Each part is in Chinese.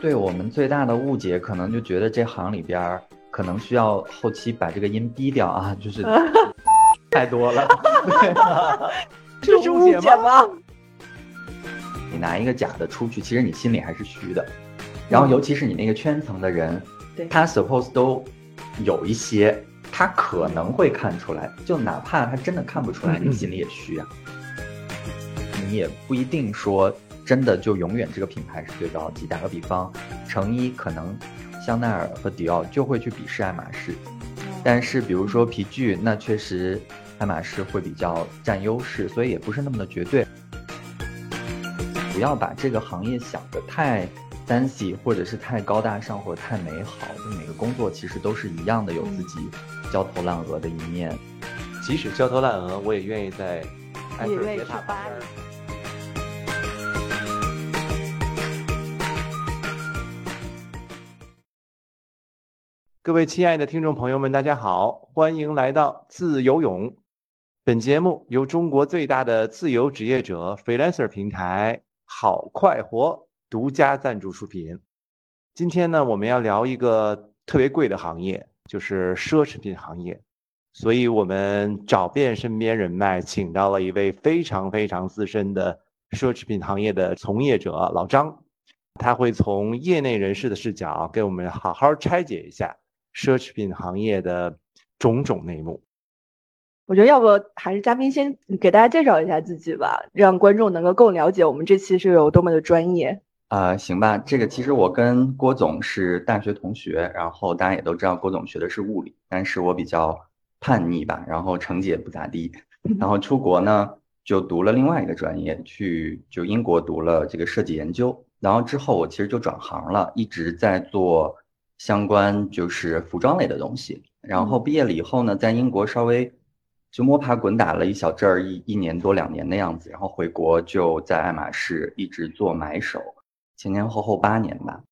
对我们最大的误解，可能就觉得这行里边儿可能需要后期把这个音逼掉啊，就是 太多了。这是误解吗？你拿一个假的出去，其实你心里还是虚的。然后，尤其是你那个圈层的人，他 suppose 都有一些，他可能会看出来。就哪怕他真的看不出来，你心里也虚啊。你也不一定说。真的就永远这个品牌是最高级。打个比方，成衣可能香奈儿和迪奥就会去鄙视爱马仕，但是比如说皮具，那确实爱马仕会比较占优势，所以也不是那么的绝对。不要把这个行业想得太 fancy，或者是太高大上，或者太美好。就每个工作其实都是一样的，有自己焦头烂额的一面。即使焦头烂额，我也愿意在埃菲尔铁塔旁边。各位亲爱的听众朋友们，大家好，欢迎来到自由泳。本节目由中国最大的自由职业者 freelancer 平台好快活独家赞助出品。今天呢，我们要聊一个特别贵的行业，就是奢侈品行业。所以我们找遍身边人脉，请到了一位非常非常资深的奢侈品行业的从业者老张，他会从业内人士的视角给我们好好拆解一下。奢侈品行业的种种内幕，我觉得要不还是嘉宾先给大家介绍一下自己吧，让观众能够更了解我们这期是有多么的专业。啊，行吧，这个其实我跟郭总是大学同学，然后大家也都知道郭总学的是物理，但是我比较叛逆吧，然后成绩也不咋地，然后出国呢就读了另外一个专业，去就英国读了这个设计研究，然后之后我其实就转行了，一直在做。相关就是服装类的东西，然后毕业了以后呢，在英国稍微就摸爬滚打了一小阵儿，一一年多两年的样子，然后回国就在爱马仕一直做买手，前前后后八年吧，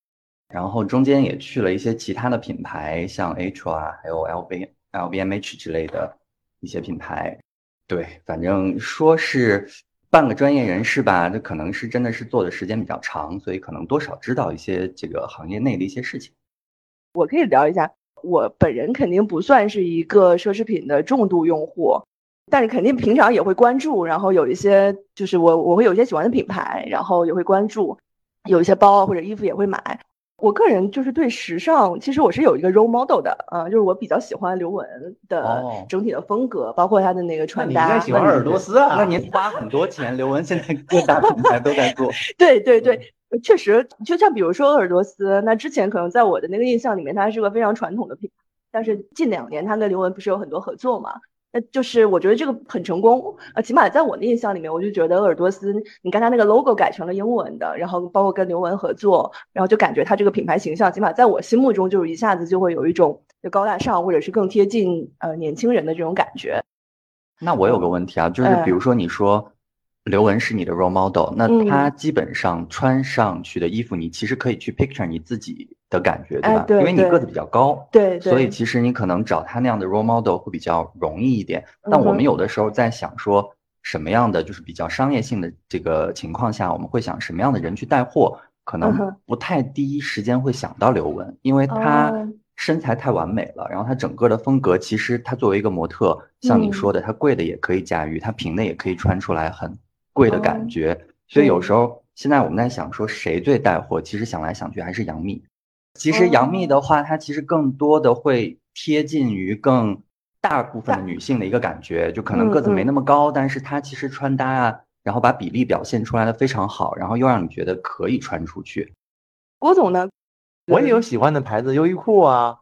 然后中间也去了一些其他的品牌，像 H 啊，还有 LV、LVMH 之类的一些品牌，对，反正说是半个专业人士吧，这可能是真的是做的时间比较长，所以可能多少知道一些这个行业内的一些事情。我可以聊一下，我本人肯定不算是一个奢侈品的重度用户，但是肯定平常也会关注，然后有一些就是我我会有一些喜欢的品牌，然后也会关注，有一些包或者衣服也会买。我个人就是对时尚，其实我是有一个 role model 的，呃，就是我比较喜欢刘雯的整体的风格，包括她的那个穿搭。你应该喜欢鄂尔多斯啊？那您花很多钱，刘雯现在各大品牌都在做。对对对。确实，就像比如说鄂尔多斯，那之前可能在我的那个印象里面，它是个非常传统的品牌。但是近两年，它跟刘雯不是有很多合作嘛？那就是我觉得这个很成功呃，起码在我的印象里面，我就觉得鄂尔多斯，你看它那个 logo 改成了英文的，然后包括跟刘雯合作，然后就感觉它这个品牌形象，起码在我心目中，就是一下子就会有一种就高大上，或者是更贴近呃年轻人的这种感觉。那我有个问题啊，就是比如说你说。刘雯是你的 role model，那她基本上穿上去的衣服，你其实可以去 picture 你自己的感觉，对吧？因为你个子比较高，对，所以其实你可能找他那样的 role model 会比较容易一点。但我们有的时候在想说，什么样的就是比较商业性的这个情况下，我们会想什么样的人去带货，可能不太第一时间会想到刘雯，因为她身材太完美了，然后她整个的风格，其实她作为一个模特，像你说的，她贵的也可以驾驭，她平的也可以穿出来很。贵的感觉，所以有时候现在我们在想说谁最带货，其实想来想去还是杨幂。其实杨幂的话，她其实更多的会贴近于更大部分的女性的一个感觉，就可能个子没那么高，但是她其实穿搭啊，然后把比例表现出来的非常好，然后又让你觉得可以穿出去。郭总呢，我也有喜欢的牌子，优衣库啊。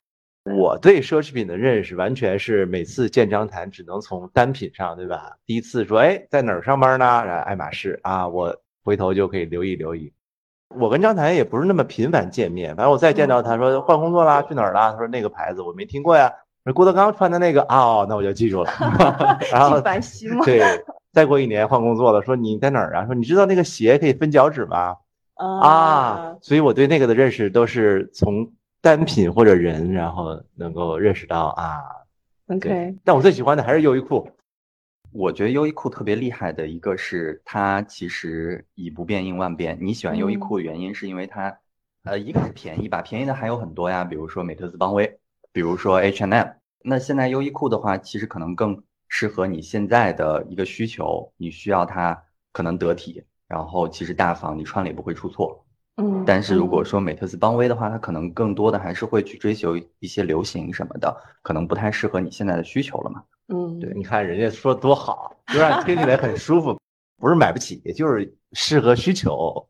我对奢侈品的认识完全是每次见张谈只能从单品上，对吧？第一次说，哎，在哪儿上班呢？爱马仕啊，我回头就可以留意留意。我跟张台也不是那么频繁见面，反正我再见到他说换工作啦，去哪儿啦？他说那个牌子我没听过呀。说郭德纲穿的那个哦，那我就记住了。然后对，再过一年换工作了，说你在哪儿啊？说你知道那个鞋可以分脚趾吗？啊，所以我对那个的认识都是从。单品或者人，然后能够认识到啊，OK，但我最喜欢的还是优衣库。我觉得优衣库特别厉害的一个是它其实以不变应万变。你喜欢优衣库的原因是因为它，呃，一个是便宜吧，便宜的还有很多呀，比如说美特斯邦威，比如说 H&M。那现在优衣库的话，其实可能更适合你现在的一个需求，你需要它可能得体，然后其实大方，你穿了也不会出错。嗯，但是如果说美特斯邦威的话，它可能更多的还是会去追求一些流行什么的，可能不太适合你现在的需求了嘛。嗯，对，你看人家说多好，就让你听起来很舒服，不是买不起，就是适合需求。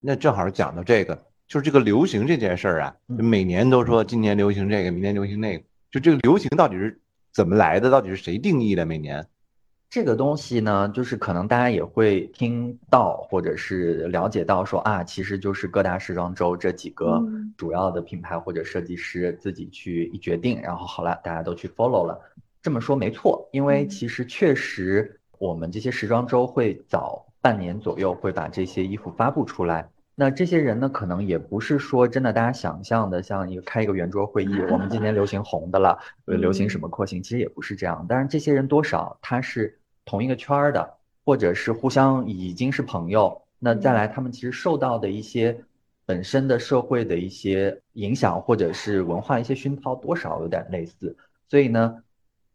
那正好讲到这个，就是这个流行这件事儿啊，就每年都说今年流行这个，明年流行那个，就这个流行到底是怎么来的？到底是谁定义的？每年？这个东西呢，就是可能大家也会听到或者是了解到说啊，其实就是各大时装周这几个主要的品牌或者设计师自己去一决定，然后好了，大家都去 follow 了。这么说没错，因为其实确实我们这些时装周会早半年左右会把这些衣服发布出来。那这些人呢，可能也不是说真的大家想象的像一个开一个圆桌会议，我们今年流行红的了，流行什么廓形，其实也不是这样。但是这些人多少他是。同一个圈儿的，或者是互相已经是朋友，那再来他们其实受到的一些本身的社会的一些影响，或者是文化一些熏陶，多少有点类似，所以呢，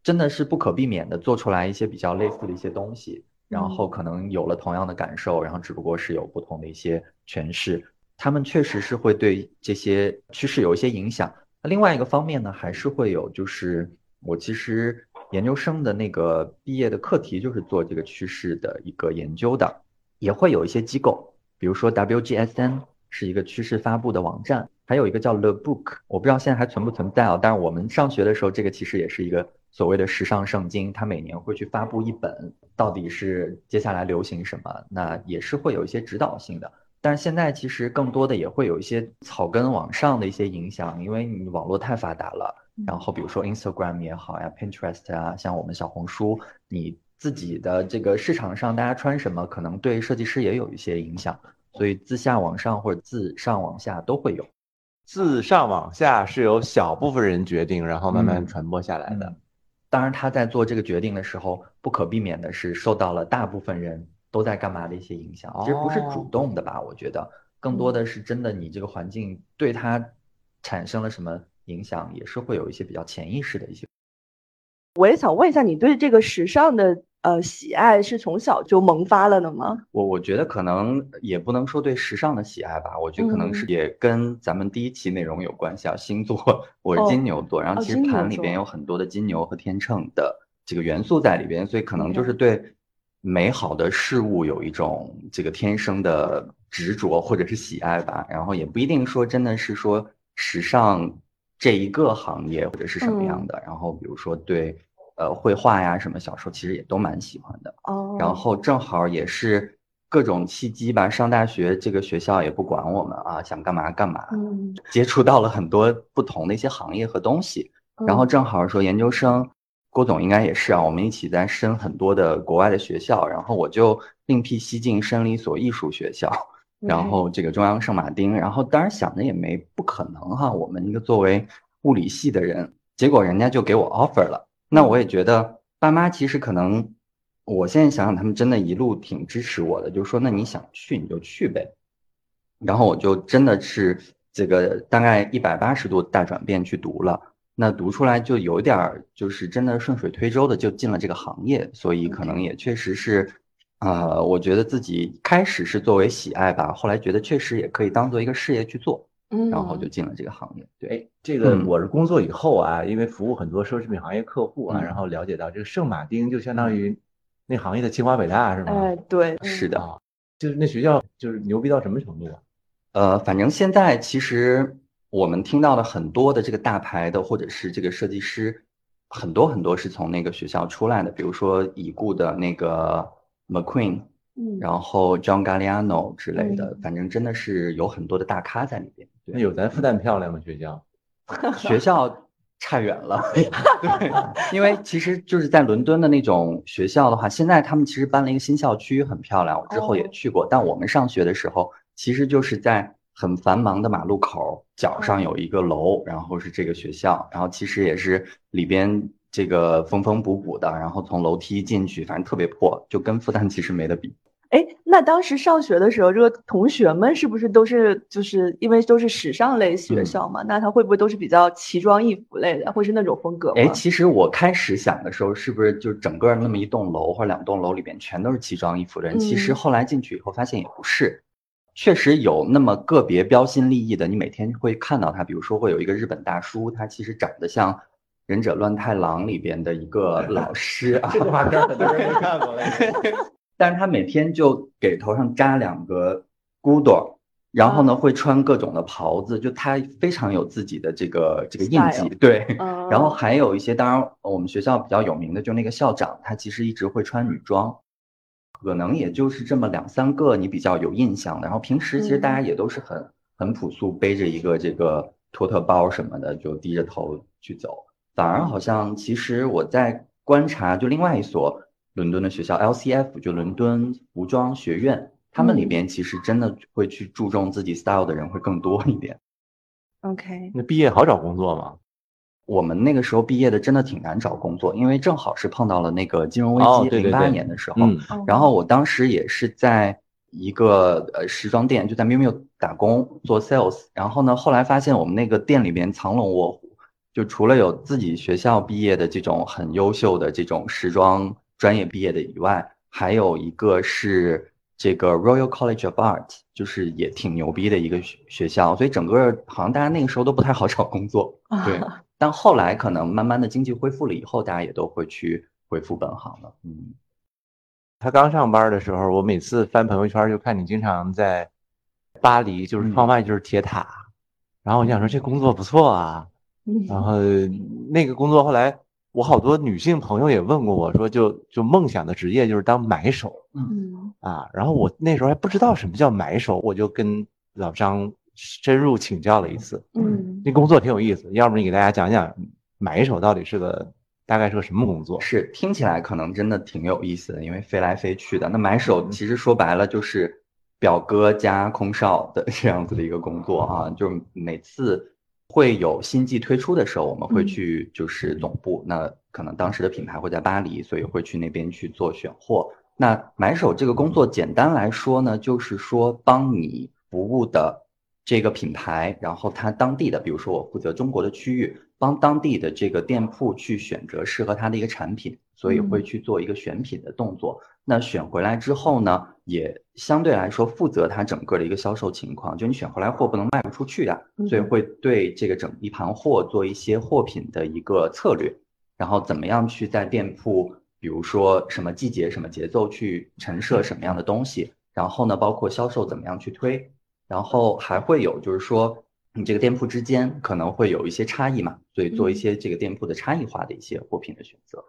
真的是不可避免的做出来一些比较类似的一些东西，然后可能有了同样的感受，然后只不过是有不同的一些诠释，他们确实是会对这些趋势有一些影响。那另外一个方面呢，还是会有，就是我其实。研究生的那个毕业的课题就是做这个趋势的一个研究的，也会有一些机构，比如说 WGSN 是一个趋势发布的网站，还有一个叫 The Book，我不知道现在还存不存在啊。但是我们上学的时候，这个其实也是一个所谓的时尚圣经，它每年会去发布一本，到底是接下来流行什么，那也是会有一些指导性的。但是现在其实更多的也会有一些草根往上的一些影响，因为你网络太发达了。然后比如说 Instagram 也好呀，Pinterest 啊，像我们小红书，你自己的这个市场上大家穿什么，可能对设计师也有一些影响。所以自下往上或者自上往下都会有。自上往下是由小部分人决定，然后慢慢传播下来的。当然他在做这个决定的时候，不可避免的是受到了大部分人。都在干嘛的一些影响，其实不是主动的吧？我觉得更多的是真的，你这个环境对他产生了什么影响，也是会有一些比较潜意识的一些。我也想问一下，你对这个时尚的呃喜爱是从小就萌发了的吗？我我觉得可能也不能说对时尚的喜爱吧，我觉得可能是也跟咱们第一期内容有关系啊。星座，我是金牛座，然后其实盘里边有很多的金牛和天秤的这个元素在里边，所以可能就是对。美好的事物有一种这个天生的执着或者是喜爱吧，然后也不一定说真的是说时尚这一个行业或者是什么样的，然后比如说对呃绘画呀什么小说其实也都蛮喜欢的。哦，然后正好也是各种契机吧，上大学这个学校也不管我们啊，想干嘛干嘛，嗯，接触到了很多不同的一些行业和东西，然后正好说研究生。郭总应该也是啊，我们一起在申很多的国外的学校，然后我就另辟蹊径申了一所艺术学校，然后这个中央圣马丁，然后当然想着也没不可能哈，我们一个作为物理系的人，结果人家就给我 offer 了，那我也觉得爸妈其实可能，我现在想想他们真的一路挺支持我的，就说那你想去你就去呗，然后我就真的是这个大概一百八十度大转变去读了。那读出来就有点儿，就是真的顺水推舟的就进了这个行业，所以可能也确实是，啊，我觉得自己开始是作为喜爱吧，后来觉得确实也可以当做一个事业去做，嗯，然后就进了这个行业。对，这个我是工作以后啊，因为服务很多奢侈品行业客户啊，然后了解到这个圣马丁就相当于那行业的清华北大是吗？哎，对，是的，就是那学校就是牛逼到什么程度啊？呃，反正现在其实。我们听到了很多的这个大牌的，或者是这个设计师，很多很多是从那个学校出来的，比如说已故的那个 McQueen，嗯，然后 John Galliano 之类的，反正真的是有很多的大咖在里边。那有咱复旦漂亮吗？学校？学校差远了，对，因为其实就是在伦敦的那种学校的话，现在他们其实搬了一个新校区，很漂亮，我之后也去过。但我们上学的时候，其实就是在。很繁忙的马路口脚上有一个楼，然后是这个学校，然后其实也是里边这个缝缝补补的，然后从楼梯进去，反正特别破，就跟复旦其实没得比。哎，那当时上学的时候，这个同学们是不是都是就是因为都是时尚类学校嘛？那他会不会都是比较奇装异服类的，会是那种风格吗？哎，其实我开始想的时候，是不是就整个那么一栋楼或者两栋楼里边全都是奇装异服的人？其实后来进去以后发现也不是，确实有那么个别标新立异的，你每天会看到他，比如说会有一个日本大叔，他其实长得像《忍者乱太郎》里边的一个老师啊，这动画片很多人都看过了。但是他每天就给头上扎两个箍朵，然后呢会穿各种的袍子，就他非常有自己的这个这个印记，对。然后还有一些，当然我们学校比较有名的，就那个校长，他其实一直会穿女装，可能也就是这么两三个你比较有印象的。然后平时其实大家也都是很很朴素，背着一个这个托特包什么的，就低着头去走。反而好像其实我在观察，就另外一所。伦敦的学校 LCF 就伦敦服装学院，他们里边其实真的会去注重自己 style 的人会更多一点。OK，那毕业好找工作吗？我们那个时候毕业的真的挺难找工作，因为正好是碰到了那个金融危机，零八年的时候。然后我当时也是在一个呃时装店，就在 miu miu 打工做 sales。然后呢，后来发现我们那个店里边藏龙卧虎，就除了有自己学校毕业的这种很优秀的这种时装。专业毕业的以外，还有一个是这个 Royal College of Art，就是也挺牛逼的一个学学校，所以整个好像大家那个时候都不太好找工作，对。但后来可能慢慢的经济恢复了以后，大家也都会去恢复本行了。嗯，他刚上班的时候，我每次翻朋友圈就看你经常在巴黎，就是窗外就是铁塔，然后我想说这工作不错啊，然后那个工作后来。我好多女性朋友也问过我说，就就梦想的职业就是当买手，嗯啊，然后我那时候还不知道什么叫买手，我就跟老张深入请教了一次，嗯，那工作挺有意思，要不你给大家讲讲买手到底是个大概是个什么工作？是听起来可能真的挺有意思的，因为飞来飞去的。那买手其实说白了就是表哥加空少的 这样子的一个工作啊，就每次。会有新季推出的时候，我们会去就是总部，那可能当时的品牌会在巴黎，所以会去那边去做选货。那买手这个工作，简单来说呢，就是说帮你服务的这个品牌，然后它当地的，比如说我负责中国的区域，帮当地的这个店铺去选择适合他的一个产品，所以会去做一个选品的动作。那选回来之后呢，也相对来说负责它整个的一个销售情况。就你选回来货不能卖不出去呀，所以会对这个整一盘货做一些货品的一个策略，然后怎么样去在店铺，比如说什么季节、什么节奏去陈设什么样的东西，然后呢，包括销售怎么样去推，然后还会有就是说你这个店铺之间可能会有一些差异嘛，所以做一些这个店铺的差异化的一些货品的选择。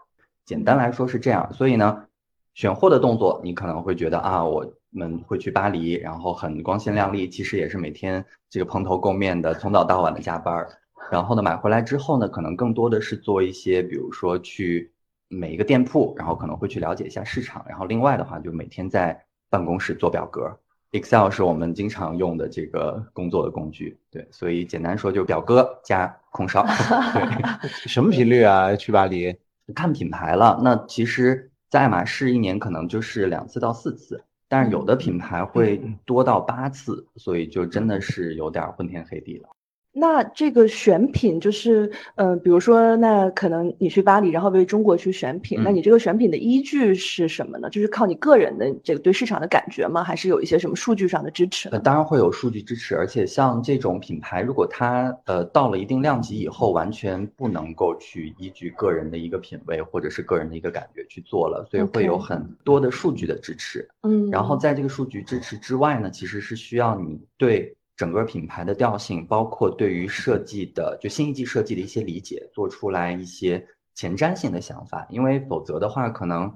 简单来说是这样，所以呢。选货的动作，你可能会觉得啊，我们会去巴黎，然后很光鲜亮丽，其实也是每天这个蓬头垢面的，从早到晚的加班儿。然后呢，买回来之后呢，可能更多的是做一些，比如说去每一个店铺，然后可能会去了解一下市场。然后另外的话，就每天在办公室做表格，Excel 是我们经常用的这个工作的工具。对，所以简单说就表哥加空少。对，什么频率啊？去巴黎？看品牌了。那其实。在爱马仕一年可能就是两次到四次，但是有的品牌会多到八次，所以就真的是有点昏天黑地了。那这个选品就是，嗯，比如说，那可能你去巴黎，然后为中国去选品，那你这个选品的依据是什么呢？就是靠你个人的这个对市场的感觉吗？还是有一些什么数据上的支持？呃，当然会有数据支持，而且像这种品牌，如果它呃到了一定量级以后，完全不能够去依据个人的一个品味或者是个人的一个感觉去做了，所以会有很多的数据的支持。嗯，然后在这个数据支持之外呢，其实是需要你对。整个品牌的调性，包括对于设计的，就新一季设计的一些理解，做出来一些前瞻性的想法。因为否则的话，可能，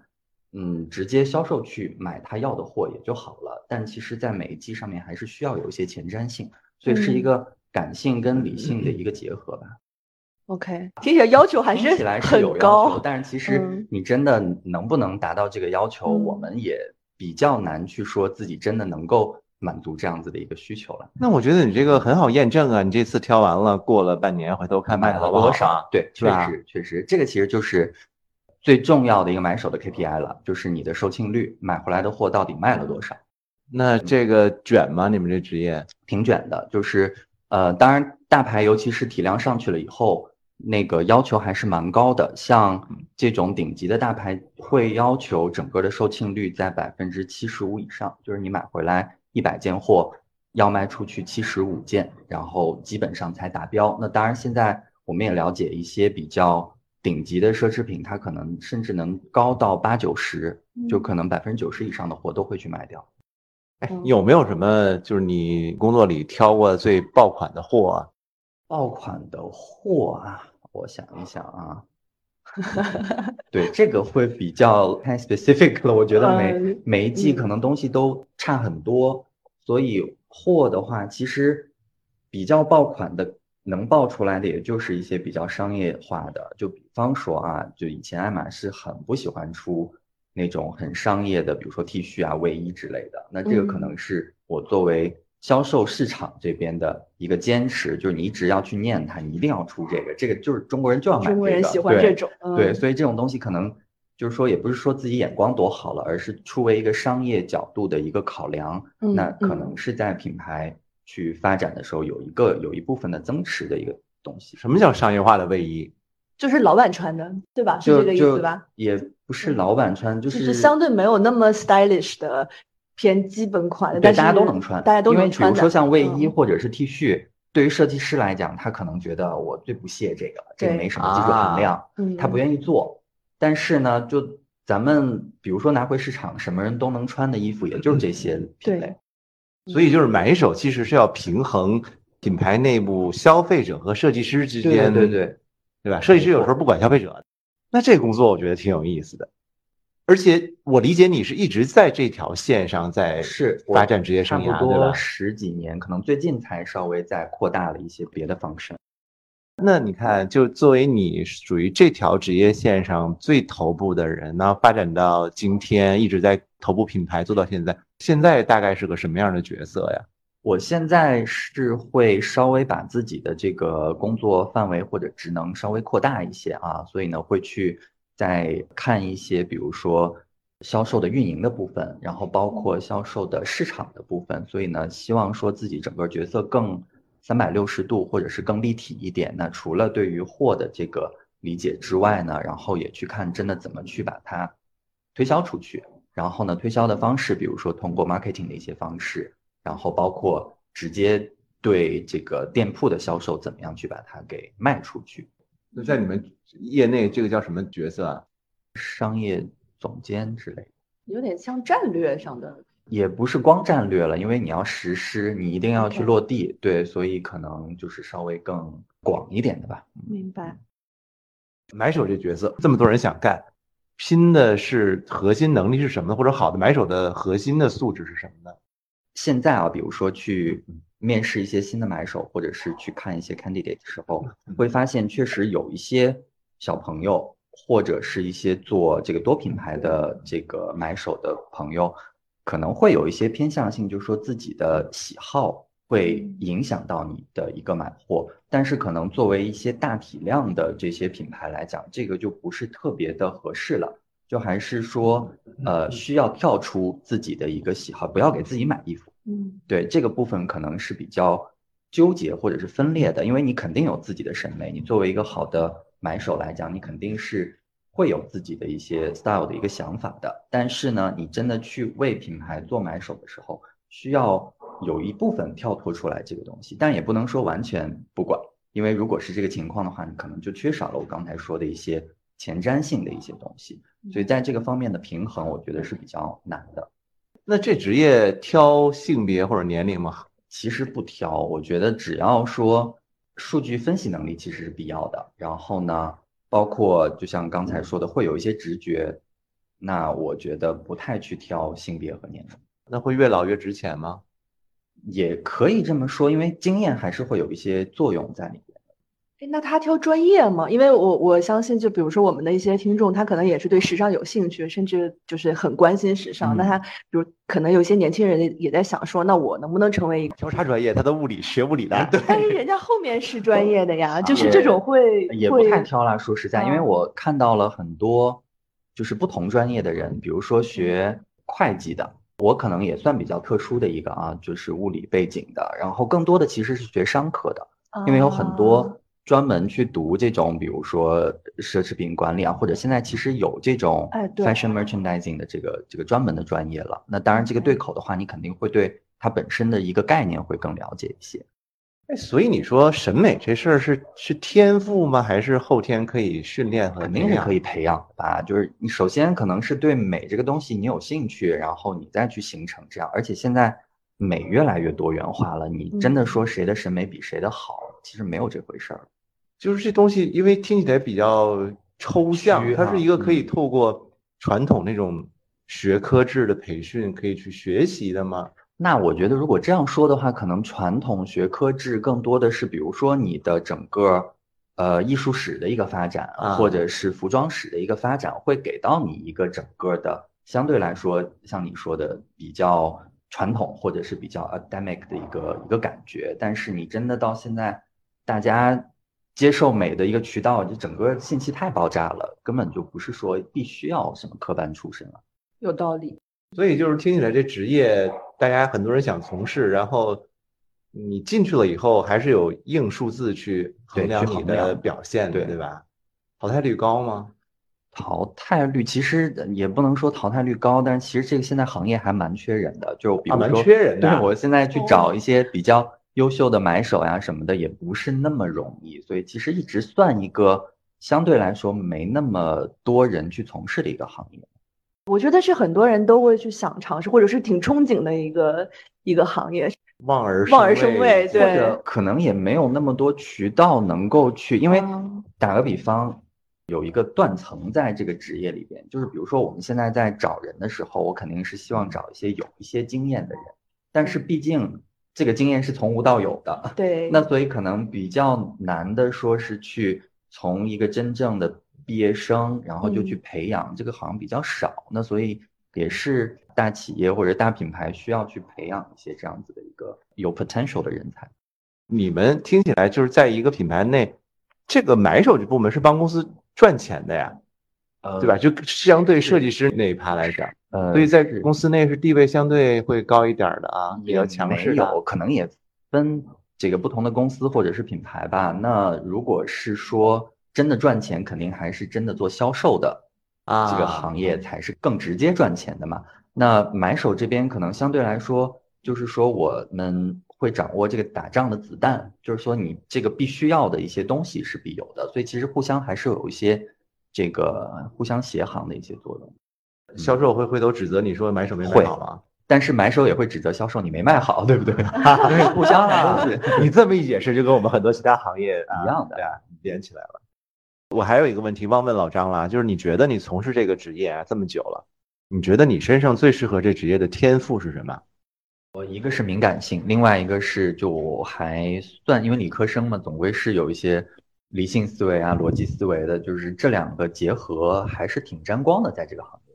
嗯，直接销售去买他要的货也就好了。但其实，在每一季上面还是需要有一些前瞻性，所以是一个感性跟理性的一个结合吧。OK，听起来要求还是起来是有要求，但是其实你真的能不能达到这个要求，我们也比较难去说自己真的能够。满足这样子的一个需求了。那我觉得你这个很好验证啊，你这次挑完了，过了半年回头看卖的好不好多少啊？？对，确实确实，这个其实就是最重要的一个买手的 KPI 了，就是你的售罄率，买回来的货到底卖了多少。那这个卷吗？你们这职业？挺卷的，就是呃，当然大牌尤其是体量上去了以后，那个要求还是蛮高的。像这种顶级的大牌会要求整个的售罄率在百分之七十五以上，就是你买回来一百件货，要卖出去七十五件，然后基本上才达标。那当然，现在我们也了解一些比较顶级的奢侈品，它可能甚至能高到八九十，就可能百分之九十以上的货都会去卖掉。哎嗯，有没有什么就是你工作里挑过最爆款的货啊？爆款的货啊，我想一想啊，对，这个会比较太 specific 了。我觉得每、呃每一季嗯可能东西都差很多，所以货的话，其实比较爆款的能爆出来的，也就是一些比较商业化的。就比方说啊，就以前爱马仕很不喜欢出那种很商业的，比如说 T 恤啊、卫衣之类的。那这个可嗯能是我作为销售市场这边的一个坚持，就是你一直要去念它，你一定要出这个，这个就是中国人就要买这个中国人喜欢对这种，对，嗯所以这种东西可能就是说，也不是说自己眼光多好了，而是出为一个商业角度的一个考量，嗯那可嗯能是在品牌去发展的时候有一个有一部分的增持的一个东西。什么叫商业化的卫衣？就是老板穿的，对吧？是这个意思吧？也不是嗯老板穿，就就是相对没有那么 stylish 的偏基本款的，对，但是大家都能穿，大家都因为能穿的。比如说像卫衣嗯或者是 T 恤，对于设计师来讲，他可能觉得我最不屑这个，这个没什么技术含量，嗯，他不愿意做。但是呢，就咱们比如说拿回市场，什么人都能穿的衣服，也就是这些品类对。所以就是买手其实是要平衡品牌内部消费者和设计师之间，对对对，对吧？设计师有时候不管消费者，那这工作我觉得挺有意思的。而且我理解你是一直在这条线上在是发展职业差不生涯，对吧多？十几年，可能最近才稍微再扩大了一些别的方式。那你看，就作为你属于这条职业线上最头部的人，那发展到今天一直在头部品牌做到现在，现在大概是个什么样的角色呀？我现在是会稍微把自己的这个工作范围或者职能稍微扩大一些啊，所以呢会去再看一些，比如说销售的运营的部分，然后包括销售的市场的部分，所以呢希望说自己整个角色更三百六十度或者是更立体一点。那除了对于货的这个理解之外呢，然后也去看真的怎么去把它推销出去。然后呢，推销的方式，比如说通过 marketing 的一些方式，然后包括直接对这个店铺的销售，怎么样去把它给卖出去。那在你们业内这个叫什么角色啊？商业总监之类的，有点像战略上的。也不是光战略了，因为你要实施，你一定要去落地，对，所以可能就是稍微更广一点的吧。明白。买手这角色，这么多人想干，拼的是核心能力是什么呢？或者好的买手的核心的素质是什么呢？现在啊，比如说去面试一些新的买手，或者是去看一些 candidate 的时候，会发现确实有一些小朋友，或者是一些做这个多品牌的这个买手的朋友，可能会有一些偏向性，就是说自己的喜好会影响到你的一个买货，但是可能作为一些大体量的这些品牌来讲，这个就不是特别的合适了。就还是说，呃，需要跳出自己的一个喜好，不要给自己买衣服。嗯对这个部分可能是比较纠结或者是分裂的，因为你肯定有自己的审美，你作为一个好的买手来讲，你肯定是会有自己的一些 style 的一个想法的。但是呢，你真的去为品牌做买手的时候，需要有一部分跳脱出来这个东西，但也不能说完全不管，因为如果是这个情况的话，你可能就缺少了我刚才说的一些前瞻性的一些东西。所以在这个方面的平衡，我觉得是比较难的。那这职业挑性别或者年龄吗？其实不挑，我觉得只要说数据分析能力其实是必要的。然后呢，包括就像刚才说的，会有一些直觉，那我觉得不太去挑性别和年龄，那会越老越值钱吗？也可以这么说，因为经验还是会有一些作用在里面。哎，那他挑专业吗？因为我我相信，就比如说我们的一些听众，他可能也是对时尚有兴趣，甚至就是很关心时尚。那他比如可能有些年轻人也在想说，那我能不能成为一个挑啥专业？他的物理学物理的，对。但是人家后面是专业的呀，就是这种会也不太挑了。说实在，因为我看到了很多就是不同专业的人，比如说学会计的，我可能也算比较特殊的一个啊，就是物理背景的。然后更多的其实是学商科的，因为有很多。专门去读这种，比如说奢侈品管理啊，或者现在其实有这种 fashion merchandising 的这个这个专门的专业了。那当然，这个对口的话，你肯定会对它本身的一个概念会更了解一些。哎，所以你说审美这事儿是是天赋吗？还是后天可以训练和肯定是可以培养的吧？就是你首先可能是对美这个东西你有兴趣，然后你再去形成这样。而且现在美越来越多元化了，你真的说谁的审美比谁的好，其实没有这回事儿。就是这东西，因为听起来比较抽象，它是一个可以透过传统那种学科制的培训可以去学习的吗？那我觉得，如果这样说的话，可能传统学科制更多的是，比如说你的整个呃艺术史的一个发展，或者是服装史的一个发展，会给到你一个整个的相对来说，像你说的比较传统或者是比较 academic 的一个一个感觉。但是你真的到现在，大家。接受美的一个渠道，就整个信息太爆炸了，根本就不是说必须要什么科班出身了。有道理。所以就是听起来这职业，大家很多人想从事，然后你进去了以后，还是有硬数字去衡量你的表现，对对吧？淘汰率高吗？淘汰率其实也不能说淘汰率高，但是其实这个现在行业还蛮缺人的，就比如说，缺人的。对，我现在去找一些比较。优秀的买手呀什么的也不是那么容易，所以其实一直算一个相对来说没那么多人去从事的一个行业。我觉得是很多人都会去想尝试，或者是挺憧憬的一个一个行业。望而望而生畏，对，可能也没有那么多渠道能够去，因为打个比方，有一个断层在这个职业里边，就是比如说我们现在在找人的时候，我肯定是希望找一些有一些经验的人，但是毕竟。这个经验是从无到有的，对。那所以可能比较难的，说是去从一个真正的毕业生，然后就去培养，这个好像比较少。那所以也是大企业或者大品牌需要去培养一些这样子的一个有 potential 的人才。你们听起来就是在一个品牌内，这个买手这部门是帮公司赚钱的呀，对吧？就相对设计师那一趴来讲。呃，所以在公司内是地位相对会高一点的啊，比较强势的。有可能也分几个不同的公司或者是品牌吧。那如果是说真的赚钱，肯定还是真的做销售的啊，这个行业才是更直接赚钱的嘛。那买手这边可能相对来说，就是说我们会掌握这个打仗的子弹，就是说你这个必须要的一些东西是必有的，所以其实互相还是有一些这个互相协行的一些作用。销售会回头指责你说买手没卖好吗？但是买手也会指责销售你没卖好，对不对？互相 都是。你这么一解释，就跟我们很多其他行业一样的，对连起来了。我还有一个问题忘问老张了，就是你觉得你从事这个职业啊这么久了，你觉得你身上最适合这职业的天赋是什么？我一个是敏感性，另外一个是就还算，因为理科生嘛，总归是有一些理性思维啊、逻辑思维的，就是这两个结合还是挺沾光的，在这个行业。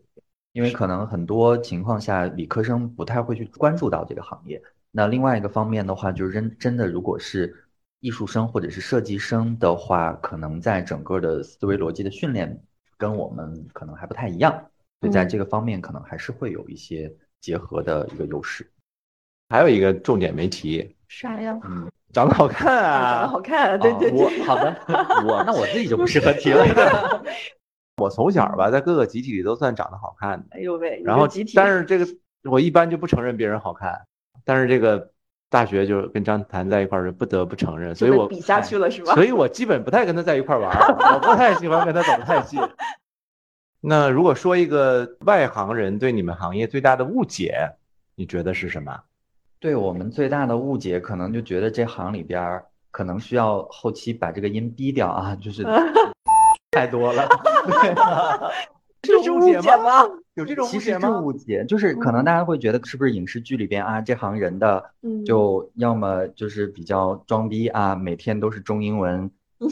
因为可能很多情况下，理科生不太会去关注到这个行业。那另外一个方面的话，就是真真的，如果是艺术生或者是设计生的话，可能在整个的思维逻辑的训练跟我们可能还不太一样，所以在这个方面可能还是会有一些结合的一个优势。还有一个重点没提，啥呀？嗯，长得好看啊，长得好看，对对对。好的，我那我自己就不适合提了。我从小吧，在各个集体里都算长得好看的。哎呦喂！然后，但是这个我一般就不承认别人好看。但是这个大学就跟张谭在一块儿，不得不承认，所以我比下去了是吧？所以我基本不太跟他在一块玩，我不太喜欢跟他走得太近。那如果说一个外行人对你们行业最大的误解，你觉得是什么？对我们最大的误解，可能就觉得这行里边可能需要后期把这个音逼掉啊，就是。太多了，这是误解吗？有这种误解吗？是误解，就是可能大家会觉得是不是影视剧里边啊，这行人的就要么就是比较装逼啊，每天都是中英文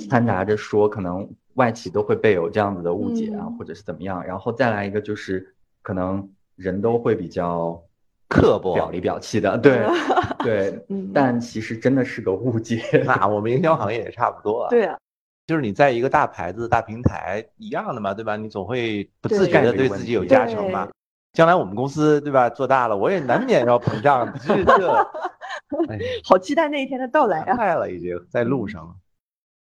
掺杂着说，可能外企都会被有这样子的误解啊，嗯或者是怎么样。然后再来一个就是，可能人都会比较刻薄表里表气的，对 对。嗯，但其实真的是个误解。那我们营销行业也差不多啊。对啊，就是你在一个大牌子、大平台一样的嘛，对吧？你总会不自觉的对自己有加成嘛。将来我们公司对吧做大了，我也难免要膨胀，这这，哎，好期待那一天的到来啊！快了已经在路上了。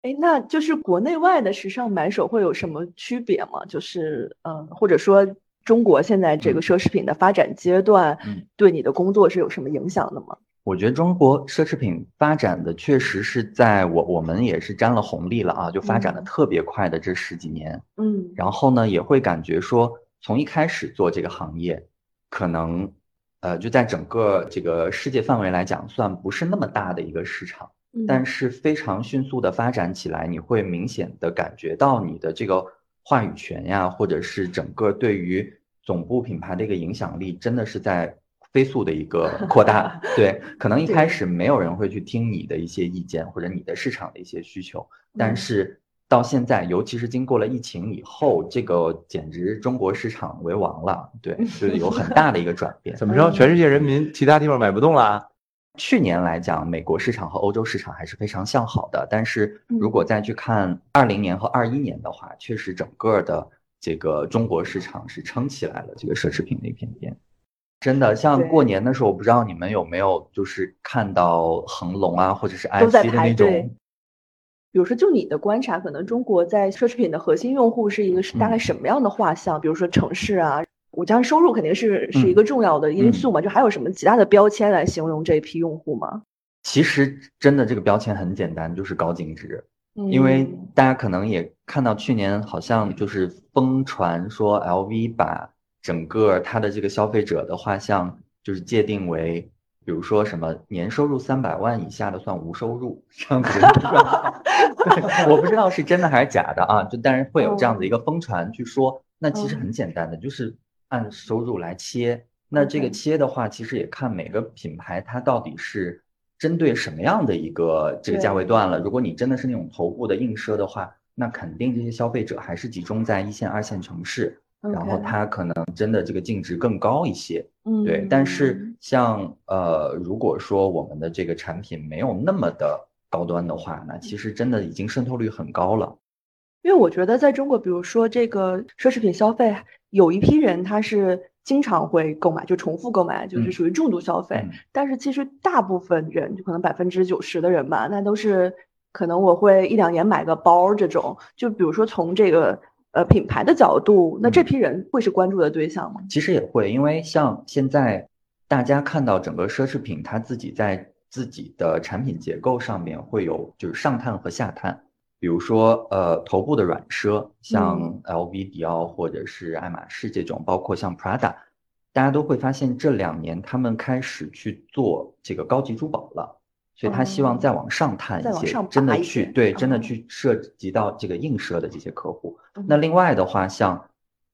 哎，那就是国内外的时尚买手会有什么区别吗？就是呃，或者说中国现在这个奢侈品的发展阶段，嗯对你的工作是有什么影响的吗？我觉得中国奢侈品发展的确实是在我我们也是沾了红利了啊，就发展的嗯特别快的这十几年。嗯然后呢，也会感觉说，从一开始做这个行业，可能呃就在整个这个世界范围来讲，算不是那么大的一个市场。嗯但是非常迅速的发展起来，你会明显的感觉到你的这个话语权呀，或者是整个对于总部品牌的一个影响力，真的是在飞速的一个 扩大。对，可能一开始没有人会去听你的一些意见或者你的市场的一些需求，但嗯是到现在，尤其是经过了疫情以后，这个简直中国市场为王了。对，就是有很大的一个转变。怎么着？全世界人民其他地方买不动啦？去年来讲，美国市场和欧洲市场还是非常向好的。但是嗯如果再去看二零年和二一年的话，确实整个的这个中国市场是撑起来了这个奢侈品的一片天。真的，像过年的时候，我不知道你们有没有就是看到恒隆啊，或者是都在 IC 的那种，比如说，就你的观察，可能中国在奢侈品的核心用户是一个是大概嗯什么样的画像？比如说城市啊，我将收入肯定是是一嗯。个重要的因素嘛，就还有什么其他的标签来形容这一批用户吗？其实真的这个标签很简单，就是高净值。因为嗯。大家可能也看到，去年好像就是疯传说 LV 把整个它的这个消费者的画像，就是界定为，比如说什么年收入三百万以下的算无收入这样子我不知道是真的还是假的啊，就但是会有这样子一个疯传去说，那其实嗯。很简单的，就是按收入来切。那这个切的话，其实也看每个品牌它到底是针对什么样的一个这个价位段了。如果你真的是那种头部的硬奢的话，那肯定这些消费者还是集中在一线、二线城市，然后它可能真的这个净值更高一些。嗯对，但是像呃，如果说我们的这个产品没有那么的高端的话，那其实真的已经渗透率很高了。因为我觉得在中国，比如说这个奢侈品消费，有一批人他是经常会购买，就重复购买，就是嗯属于重度消费。嗯但是其实大部分人，就可能百分之九十的人吧，那都是可能我会一两年买个包儿这种。就比如说从这个呃品牌的角度，那这嗯批人会是关注的对象吗？其实也会，因为像现在大家看到整个奢侈品，它自己在自己的产品结构上面会有就是上探和下探。比如说，呃，头部的软奢，像嗯 LV、迪奥或者是爱马仕这种，包括像 Prada，大家都会发现这两年他们开始去做这个高级珠宝了，所以他希望哦再往上探一些，真的去对，真的哦去涉及到这个硬奢的这些客户。嗯那另外的话，像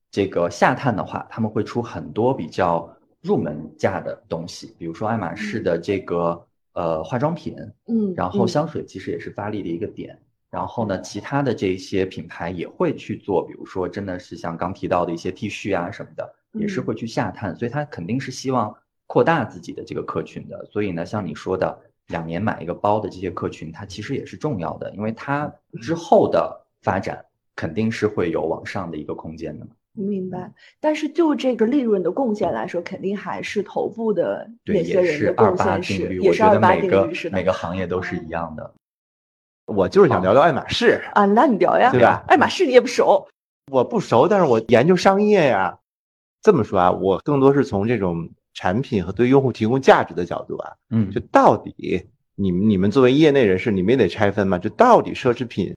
这个下探的话，他们会出很多比较入门价的东西，比如说爱马仕的这个呃化妆品，嗯，然后嗯香水其实也是发力的一个点。然后呢，其他的这些品牌也会去做，比如说真的是像刚提到的一些 T 恤啊什么的，也是嗯会去下探，所以它肯定是希望扩大自己的这个客群的。所以呢，像你说的两年买一个包的这些客群，它其实也是重要的，因为它之后的发展肯定是会有往上的一个空间的嘛。明白，但是就这个利润的贡献来说，肯定还是头部的对，那些人的贡二八献是，定律，也我觉是二八定得每个律是的每个行业都是一样的。我就是想聊聊爱马仕，啊，那你聊呀，对吧？爱马仕你也不熟，我不熟，但是我研究商业呀。这么说啊，我更多是从这种产品和对用户提供价值的角度啊，嗯。就到底你们你们作为业内人士，你们也得拆分嘛，就到底奢侈品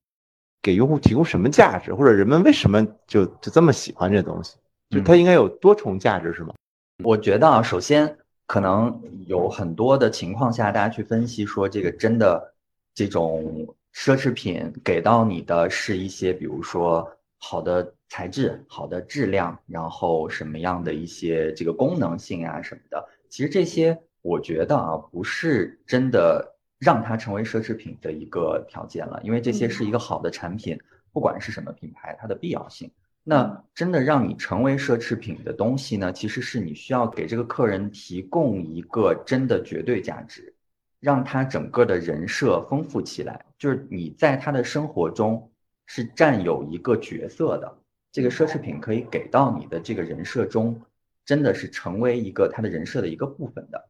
给用户提供什么价值，或者人们为什么就就这么喜欢这东西？就它应该有多重价值是吗？我觉得啊，首先可能有很多的情况下，大家去分析说这个真的这种奢侈品给到你的是一些，比如说好的材质、好的质量，然后什么样的一些这个功能性啊什么的。其实这些我觉得啊，不是真的让它成为奢侈品的一个条件了，因为这些是一个好的产品，不管是什么品牌，它的必要性。那真的让你成为奢侈品的东西呢，其实是你需要给这个客人提供一个真的绝对价值，让他整个的人设丰富起来，就是你在他的生活中是占有一个角色的。这个奢侈品可以给到你的这个人设中，真的是成为一个他的人设的一个部分的。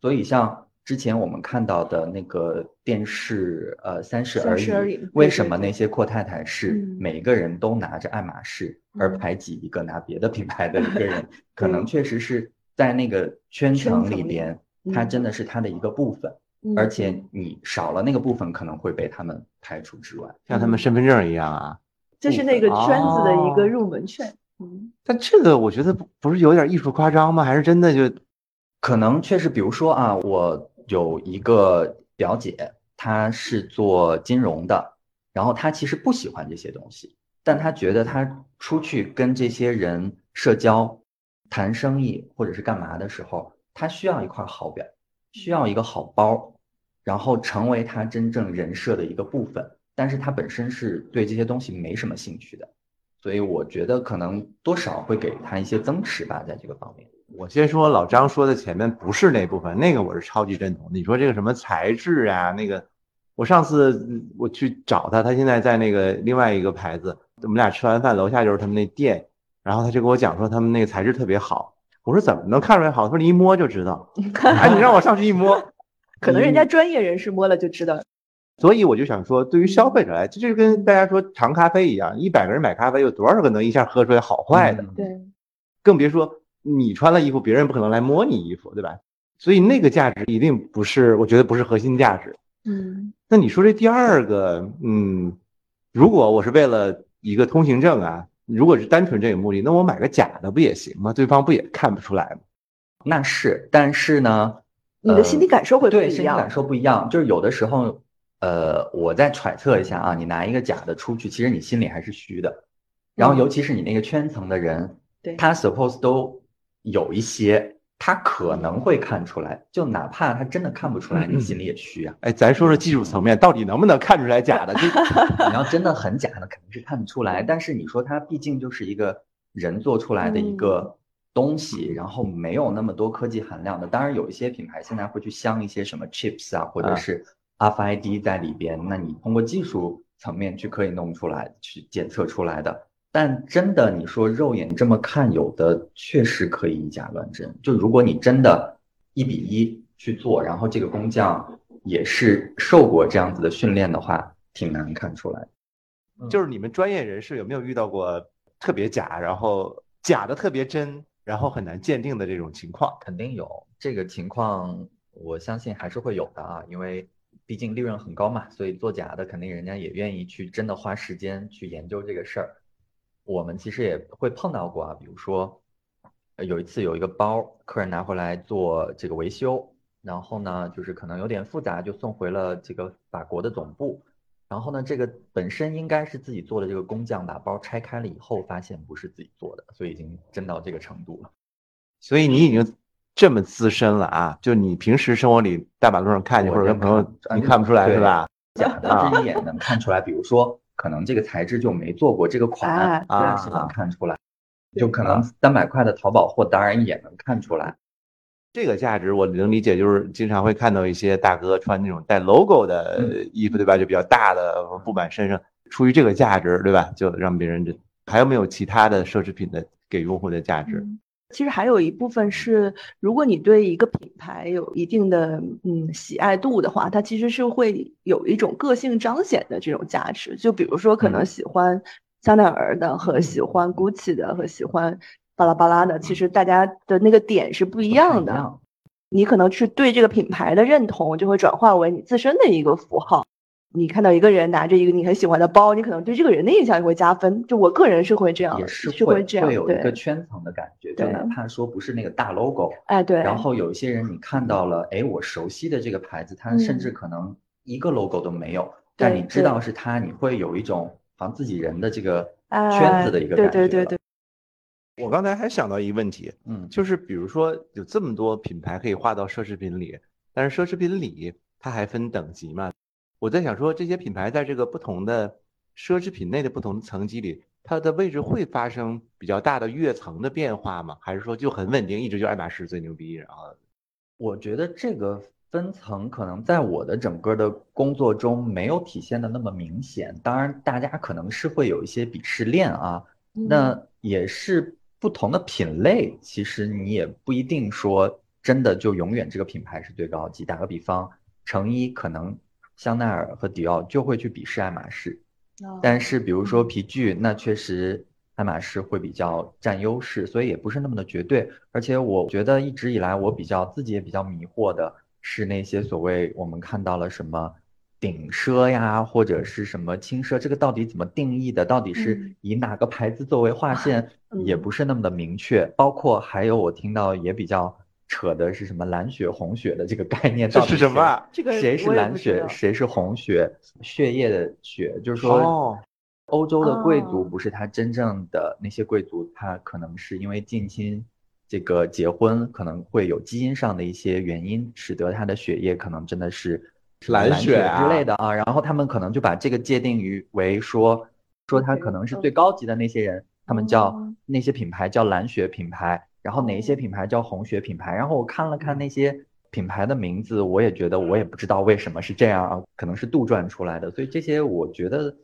所以像。之前我们看到的那个电视，呃，三十而已，为什么那些阔太太是每个人都拿着爱马仕，而排挤一个拿别的品牌的一个人？可能确实是在那个圈层里边，它真的是它的一个部分，而且你少了那个部分，可能会被他们排除之外，像他们身份证一样啊。这是那个圈子的一个入门券。嗯，但这个我觉得不不是有点艺术夸张吗？还是真的就？可能确实，比如说啊，我有一个表姐，她是做金融的，然后她其实不喜欢这些东西，但她觉得她出去跟这些人社交、谈生意或者是干嘛的时候，她需要一块好表，需要一个好包，然后成为他真正人设的一个部分。但是他本身是对这些东西没什么兴趣的，所以我觉得可能多少会给他一些增持吧，在这个方面。我先说老张说的前面不是那部分，那个我是超级认同。你说这个什么材质啊，那个我上次我去找他，他现在在那个另外一个牌子，我们俩吃完饭楼下就是他们那店，然后他就跟我讲说他们那个材质特别好。我说怎么能看出来好？他说你一摸就知道。哎，你让我上去一摸，可能人家专业人士摸了就知道。所以我就想说，对于消费者来，这就跟大家说尝咖啡一样，一百个人买咖啡，有多少个能一下喝出来好坏的？对，更别说。你穿了衣服，别人不可能来摸你衣服，对吧？所以那个价值一定不是，我觉得不是核心价值。嗯，那你说这第二个，嗯，如果我是为了一个通行证啊，如果是单纯这个目的，那我买个假的不也行吗？对方不也看不出来吗？那是，但是呢，你的心理感受会不一样。对，心理感受不一样，就是有的时候，呃，我再揣测一下啊，你拿一个假的出去，其实你心里还是虚的。然后，尤其是你那个圈层的人，对，他 suppose 都。有一些他可能会看出来，就哪怕他真的看不出来，你心里也虚啊。哎，咱说说技术层面，到底能不能看出来假的？你要真的很假的，肯定是看不出来。但是你说它毕竟就是一个人做出来的一个东西，然后没有那么多科技含量的。当然有一些品牌现在会去镶一些什么 chips 啊，或者是 RFID 在里边，那你通过技术层面去可以弄出来，去检测出来的。但真的，你说肉眼这么看，有的确实可以以假乱真。就如果你真的一比一去做，然后这个工匠也是受过这样子的训练的话，挺难看出来。就是你们专业人士有没有遇到过特别假，然后假的特别真，然后很难鉴定的这种情况？肯定有这个情况，我相信还是会有的啊，因为毕竟利润很高嘛，所以做假的肯定人家也愿意去真的花时间去研究这个事儿。我们其实也会碰到过啊，比如说，有一次有一个包，客人拿回来做这个维修，然后呢，就是可能有点复杂，就送回了这个法国的总部。然后呢，这个本身应该是自己做的这个工匠把包拆开了以后，发现不是自己做的，所以已经真到这个程度了。所以你已经这么资深了啊？就你平时生活里大马路上看见或者跟朋友，你看不出来是吧？假 的，一眼能看出来。比如说。可能这个材质就没做过这个款啊，是能看出来。就可能三百块的淘宝货，当然也能看出来。这个价值我能理解，就是经常会看到一些大哥穿那种带 logo 的衣服，对吧？就比较大的布满身上，出于这个价值，对吧？就让别人这还有没有其他的奢侈品的给用户的价值？其实还有一部分是，如果你对一个品牌有一定的嗯喜爱度的话，它其实是会有一种个性彰显的这种价值。就比如说，可能喜欢香奈儿的和喜欢 GUCCI 的和喜欢巴拉巴拉的，其实大家的那个点是不一样的。你可能去对这个品牌的认同，就会转化为你自身的一个符号。你看到一个人拿着一个你很喜欢的包，你可能对这个人的印象也会加分。就我个人是会这样，也是会这样，会有一个圈层的感觉。就哪怕说不是那个大 logo，哎对。然后有一些人你看到了，哎，我熟悉的这个牌子，它甚至可能一个 logo 都没有，但你知道是它，你会有一种好像自己人的这个圈子的一个感觉。对对对对。我刚才还想到一个问题，嗯，就是比如说有这么多品牌可以划到奢侈品里，但是奢侈品里。它还分等级嘛。我在想说，这些品牌在这个不同的奢侈品类的不同的层级里，它的位置会发生比较大的跃层的变化吗？还是说就很稳定，一直就爱马仕最牛逼？然后，我觉得这个分层可能在我的整个的工作中没有体现的那么明显。当然，大家可能是会有一些鄙视链啊，那也是不同的品类，其实你也不一定说真的就永远这个品牌是最高级。打个比方，成衣可能香奈儿和迪奥就会去鄙视爱马仕，但是比如说皮具，那确实。爱马仕会比较占优势，所以也不是那么的绝对。而且我觉得一直以来，我比较自己也比较迷惑的是那些所谓我们看到了什么顶奢呀，或者是什么轻奢，这个到底怎么定义的？到底是以哪个牌子作为划线，也不是那么的明确。包括还有我听到也比较扯的是什么蓝血红血的这个概念，这是什么？这个谁是蓝血，谁是红血？血液的血，就是说。欧洲的贵族不是他真正的那些贵族，他可能是因为近亲这个结婚，可能会有基因上的一些原因，使得他的血液可能真的是蓝血之类的啊。然后他们可能就把这个界定于为说，说他可能是最高级的那些人，他们叫那些品牌叫蓝血品牌，然后哪一些品牌叫红血品牌。然后我看了看那些品牌的名字，我也觉得我也不知道为什么是这样啊，可能是杜撰出来的。所以这些我觉得。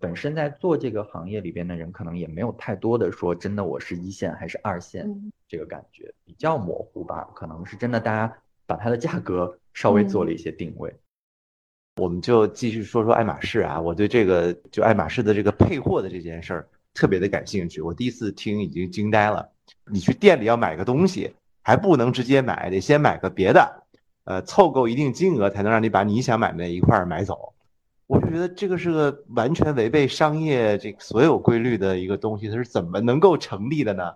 本身在做这个行业里边的人，可能也没有太多的说真的，我是一线还是二线，这个感觉比较模糊吧。可能是真的，大家把它的价格稍微做了一些定位。我们就继续说说爱马仕啊，我对这个就爱马仕的这个配货的这件事儿特别的感兴趣。我第一次听已经惊呆了。你去店里要买个东西，还不能直接买，得先买个别的，呃，凑够一定金额才能让你把你想买的那一块儿买走。我就觉得这个是个完全违背商业这个所有规律的一个东西，它是怎么能够成立的呢？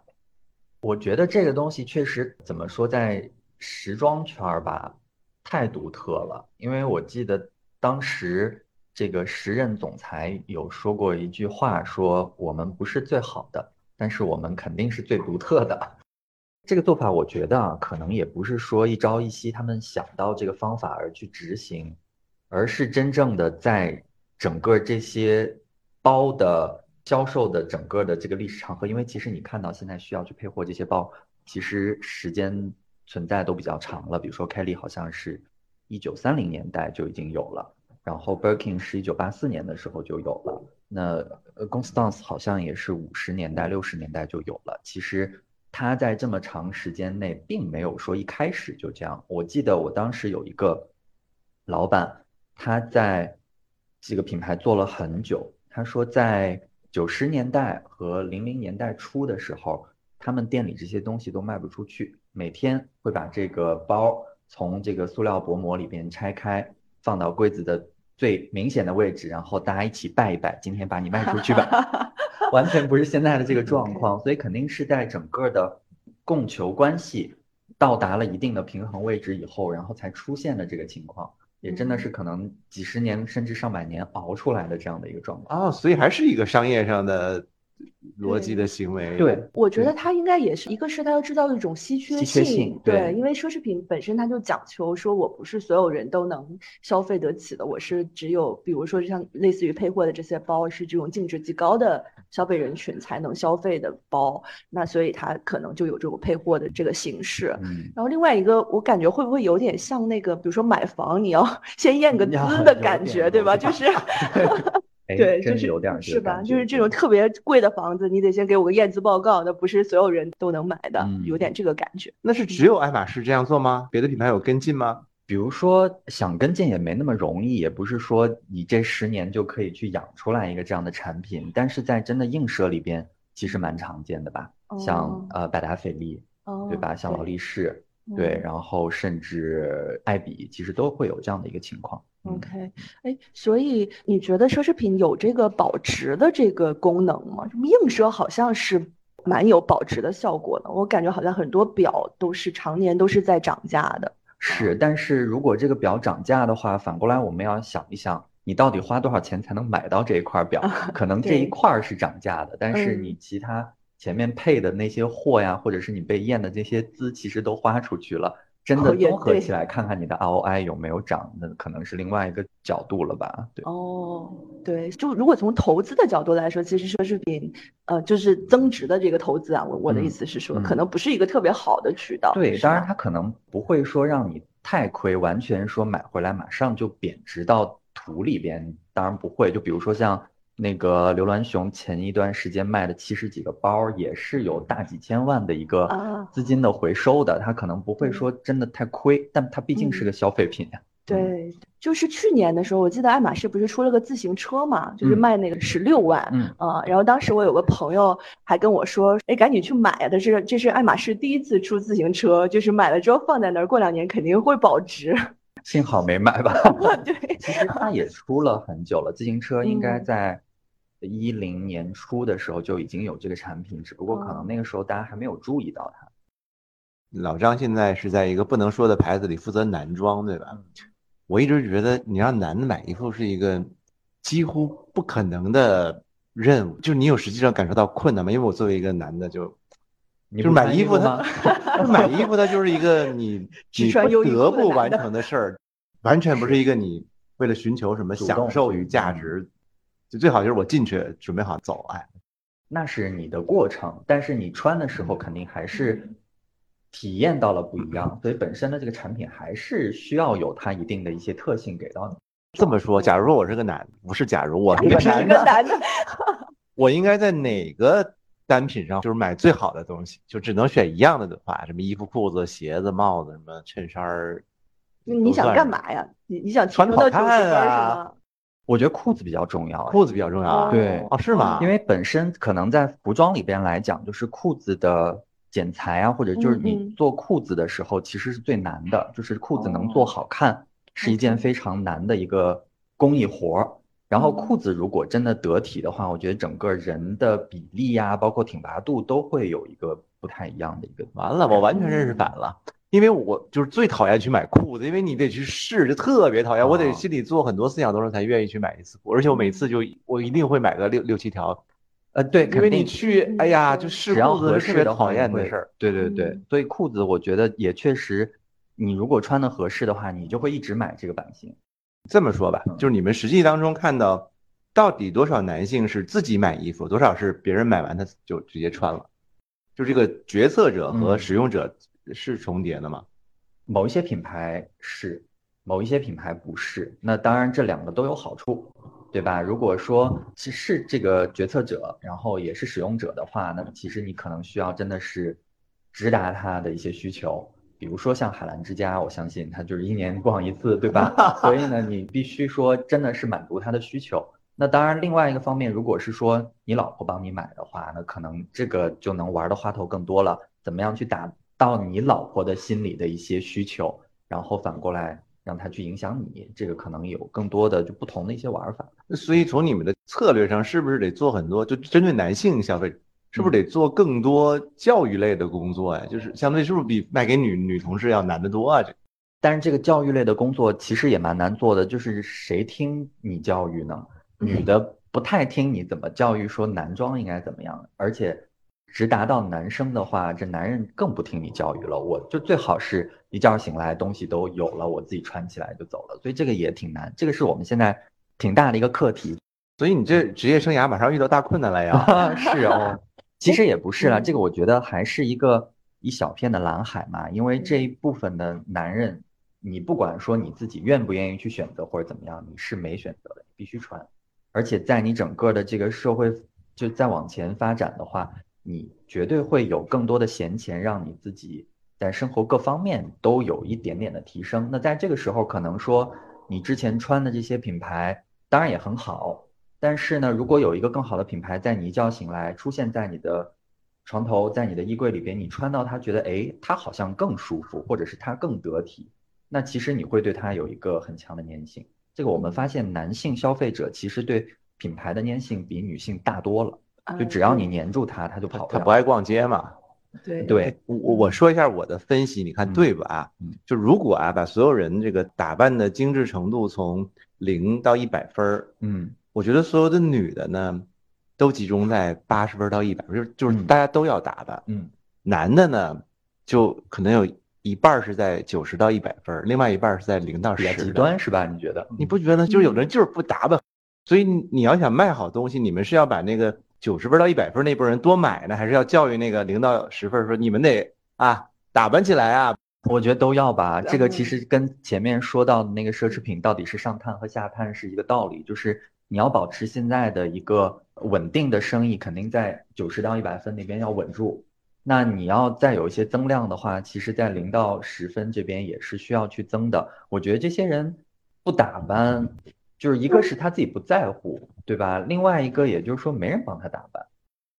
我觉得这个东西确实怎么说，在时装圈儿吧，太独特了。因为我记得当时这个时任总裁有说过一句话，说我们不是最好的，但是我们肯定是最独特的。这个做法，我觉得啊，可能也不是说一朝一夕他们想到这个方法而去执行。而是真正的在整个这些包的销售的整个的这个历史长河，因为其实你看到现在需要去配货这些包，其实时间存在都比较长了。比如说 Kelly 好像是一九三零年代就已经有了，然后 Birkin 是一九八四年的时候就有了，那呃 Constance 好像也是五十年代六十年代就有了。其实它在这么长时间内并没有说一开始就这样。我记得我当时有一个老板。他在这个品牌做了很久。他说，在九十年代和零零年代初的时候，他们店里这些东西都卖不出去。每天会把这个包从这个塑料薄膜里边拆开，放到柜子的最明显的位置，然后大家一起拜一拜，今天把你卖出去吧。完全不是现在的这个状况，所以肯定是在整个的供求关系到达了一定的平衡位置以后，然后才出现的这个情况。也真的是可能几十年甚至上百年熬出来的这样的一个状况啊，所以还是一个商业上的。逻辑的行为，对，我觉得它应该也是一个是它要制造一种稀缺性，对，因为奢侈品本身它就讲求说我不是所有人都能消费得起的，我是只有比如说像类似于配货的这些包是这种净值极高的消费人群才能消费的包，那所以它可能就有这种配货的这个形式。然后另外一个，我感觉会不会有点像那个，比如说买房你要 先验个资的感觉，对吧？就是。对，就是是吧？就是这种特别贵的房子，你得先给我个验资报告，那不是所有人都能买的，有点这个感觉。那是只有爱马仕这样做吗？别的品牌有跟进吗？比如说想跟进也没那么容易，也不是说你这十年就可以去养出来一个这样的产品，但是在真的映射里边，其实蛮常见的吧？像呃百达翡丽，对吧？像劳力士，对，然后甚至爱彼，其实都会有这样的一个情况。OK，哎，所以你觉得奢侈品有这个保值的这个功能吗？硬奢好像是蛮有保值的效果的，我感觉好像很多表都是常年都是在涨价的。是，但是如果这个表涨价的话，反过来我们要想一想，你到底花多少钱才能买到这一块表？可能这一块是涨价的，但是你其他前面配的那些货呀，或者是你被验的这些资，其实都花出去了。真的综合起来看看你的 ROI 有没有涨，那可能是另外一个角度了吧？对，哦，对，就如果从投资的角度来说，其实奢侈品，呃，就是增值的这个投资啊，我我的意嗯思是说，嗯可能不是一个特别好的渠道。对，当然它可能不会说让你太亏，完全说买回来马上就贬值到土里边，当然不会。就比如说像那个刘銮雄前一段时间卖的七十几个包，也是有大几千万的一个啊资金的回收的，他可能不会嗯说真的太亏，但他毕竟是嗯个消费品呀。对，就是去年的时候，我记得爱马仕不是出了个自行车嘛，就是嗯卖那个十六万，嗯啊，然后当时我有个朋友还跟我说，哎，赶紧去买啊！这是这是爱马仕第一次出自行车，就是买了之后放在那儿，过两年肯定会保值。幸好没买吧。对，其实它也出了很久了，自行车应该嗯在一零年初的时候就已经有这个产品，只不过可哦能那个时候大家还没有注意到它。老张现在是在一个不能说的牌子里负责男装，对吧？嗯我一直觉得你让男的买衣服是一个几乎不可能的任务，就是你有实际上感受到困难吗？因为我作为一个男的就，就是买衣服吗？它，买衣服它就是一个你 不得不完成的事儿，完全不是一个你为了寻求什么享受与价嗯值，就最好就是我进去准备好走，哎，那是你的过程，但是你穿的时候肯定还是体验到了不一样，所以本身的这个产品还是需要有它一定的一些特性给到你。这么说，假如说我是个男，不是假如我 是个男的，男的，我应该在哪个单品上就是买最好的东西？就只能选一样的的话，什么衣服、裤子、鞋子、帽子，什么衬衫儿，你想？干嘛呀？你你想穿升到九十得好看分是啊吗？我觉得裤子比较重要，裤子比较重要啊。对哦，是吗？因为本身可能在服装里边来讲，就是裤子的剪裁啊，或者就是嗯你嗯做裤子的时候，其实是最难的，就是裤子能做哦好看是一件非常难的一个工艺活儿。然后嗯裤子如果真的得体的话，我觉得整个人的比例呀、包括挺拔度都会有一个不太一样的一个。完了，我完全认识嗯反了。因为我就是最讨厌去买裤子，因为你得去试，就特别讨厌。我得哦心里做很多思想斗争才愿意去买一次裤，而且我每次就我一定会买个六六七条，呃，对，因为你去，哎呀，就嗯试裤子是特别讨厌的事儿。对对对嗯，所以裤子我觉得也确实，你如果穿的合适的话，你就会一直买这个版型。这么说吧，嗯就是你们实际当中看到，到底多少男性是自己买衣服，多少是别人买完他就直接穿了？就这个决策者和嗯使用者是重叠的吗？某一些品牌是，某一些品牌不是。那当然，这两个都有好处，对吧？如果说是是这个决策者，然后也是使用者的话，那么其实你可能需要真的是直达他的一些需求。比如说像海澜之家，我相信他就是一年逛一次，对吧？所以呢，你必须说真的是满足他的需求。那当然，另外一个方面，如果是说你老婆帮你买的话，那可能这个就能玩的花头更多了。怎么样去达到你老婆的心里的一些需求，然后反过来让她去影响你，这个可能有更多的就不同的一些玩法。所以从你们的策略上，是不是得做很多？就针对男性消费者，是不是得做更多教育类的工作呀？就是相对是不是比卖给女女同事要难得多啊？这但是这个教育类的工作其实也蛮难做的，就是谁听你教育呢？女的不太听你怎么教育，说男装应该怎么样，而且直达到男生的话，这男人更不听你教育了。我就最好是一觉醒来东西都有了，我自己穿起来就走了，所以这个也挺难，这个是我们现在挺大的一个课题。所以你这职业生涯马上遇到大困难了呀？是哦，其实也不是啦，嗯这个我觉得还是一个一小片的蓝海嘛，因为这一部分的男人，你不管说你自己愿不愿意去选择或者怎么样，你是没选择的，必须穿。而且在你整个的这个社会就再往前发展的话，你绝对会有更多的闲钱，让你自己在生活各方面都有一点点的提升。那在这个时候，可能说你之前穿的这些品牌当然也很好，但是呢，如果有一个更好的品牌在你一觉醒来出现在你的床头，在你的衣柜里边，你穿到它觉得哎，它好像更舒服，或者是它更得体，那其实你会对它有一个很强的粘性。这个我们发现，男性消费者其实对品牌的粘性比女性大多了。就只要你黏住它，它就跑不了。他不爱逛街嘛？对对，我我我说一下我的分析，你看嗯对吧？嗯就如果啊，把所有人这个打扮的精致程度从零到一百分儿，嗯我觉得所有的女的呢，都集中在八十分到一百分，就是就是嗯大家都要打扮。嗯男的呢，就可能有一半儿是在九十到一百分儿，另外一半儿是在零到十。比较极端是吧？你觉得？你不觉得？就是有的人就是不打扮，所以你你要想卖好东西，你们是要把那个九十分到一百分那波人多买呢，还是要教育那个零到十分说你们得啊打扮起来啊？我觉得都要吧。这个其嗯实跟前面说到的那个奢侈品到底是上探和下探是一个道理，就是你要保持现在的一个稳定的生意，肯定在九十到一百分那边要稳住。那你要再有一些增量的话，其实在零到十分这边也是需要去增的。我觉得这些人不打扮，就是一个是他自己不在乎，对吧？另外一个也就是说没人帮他打扮。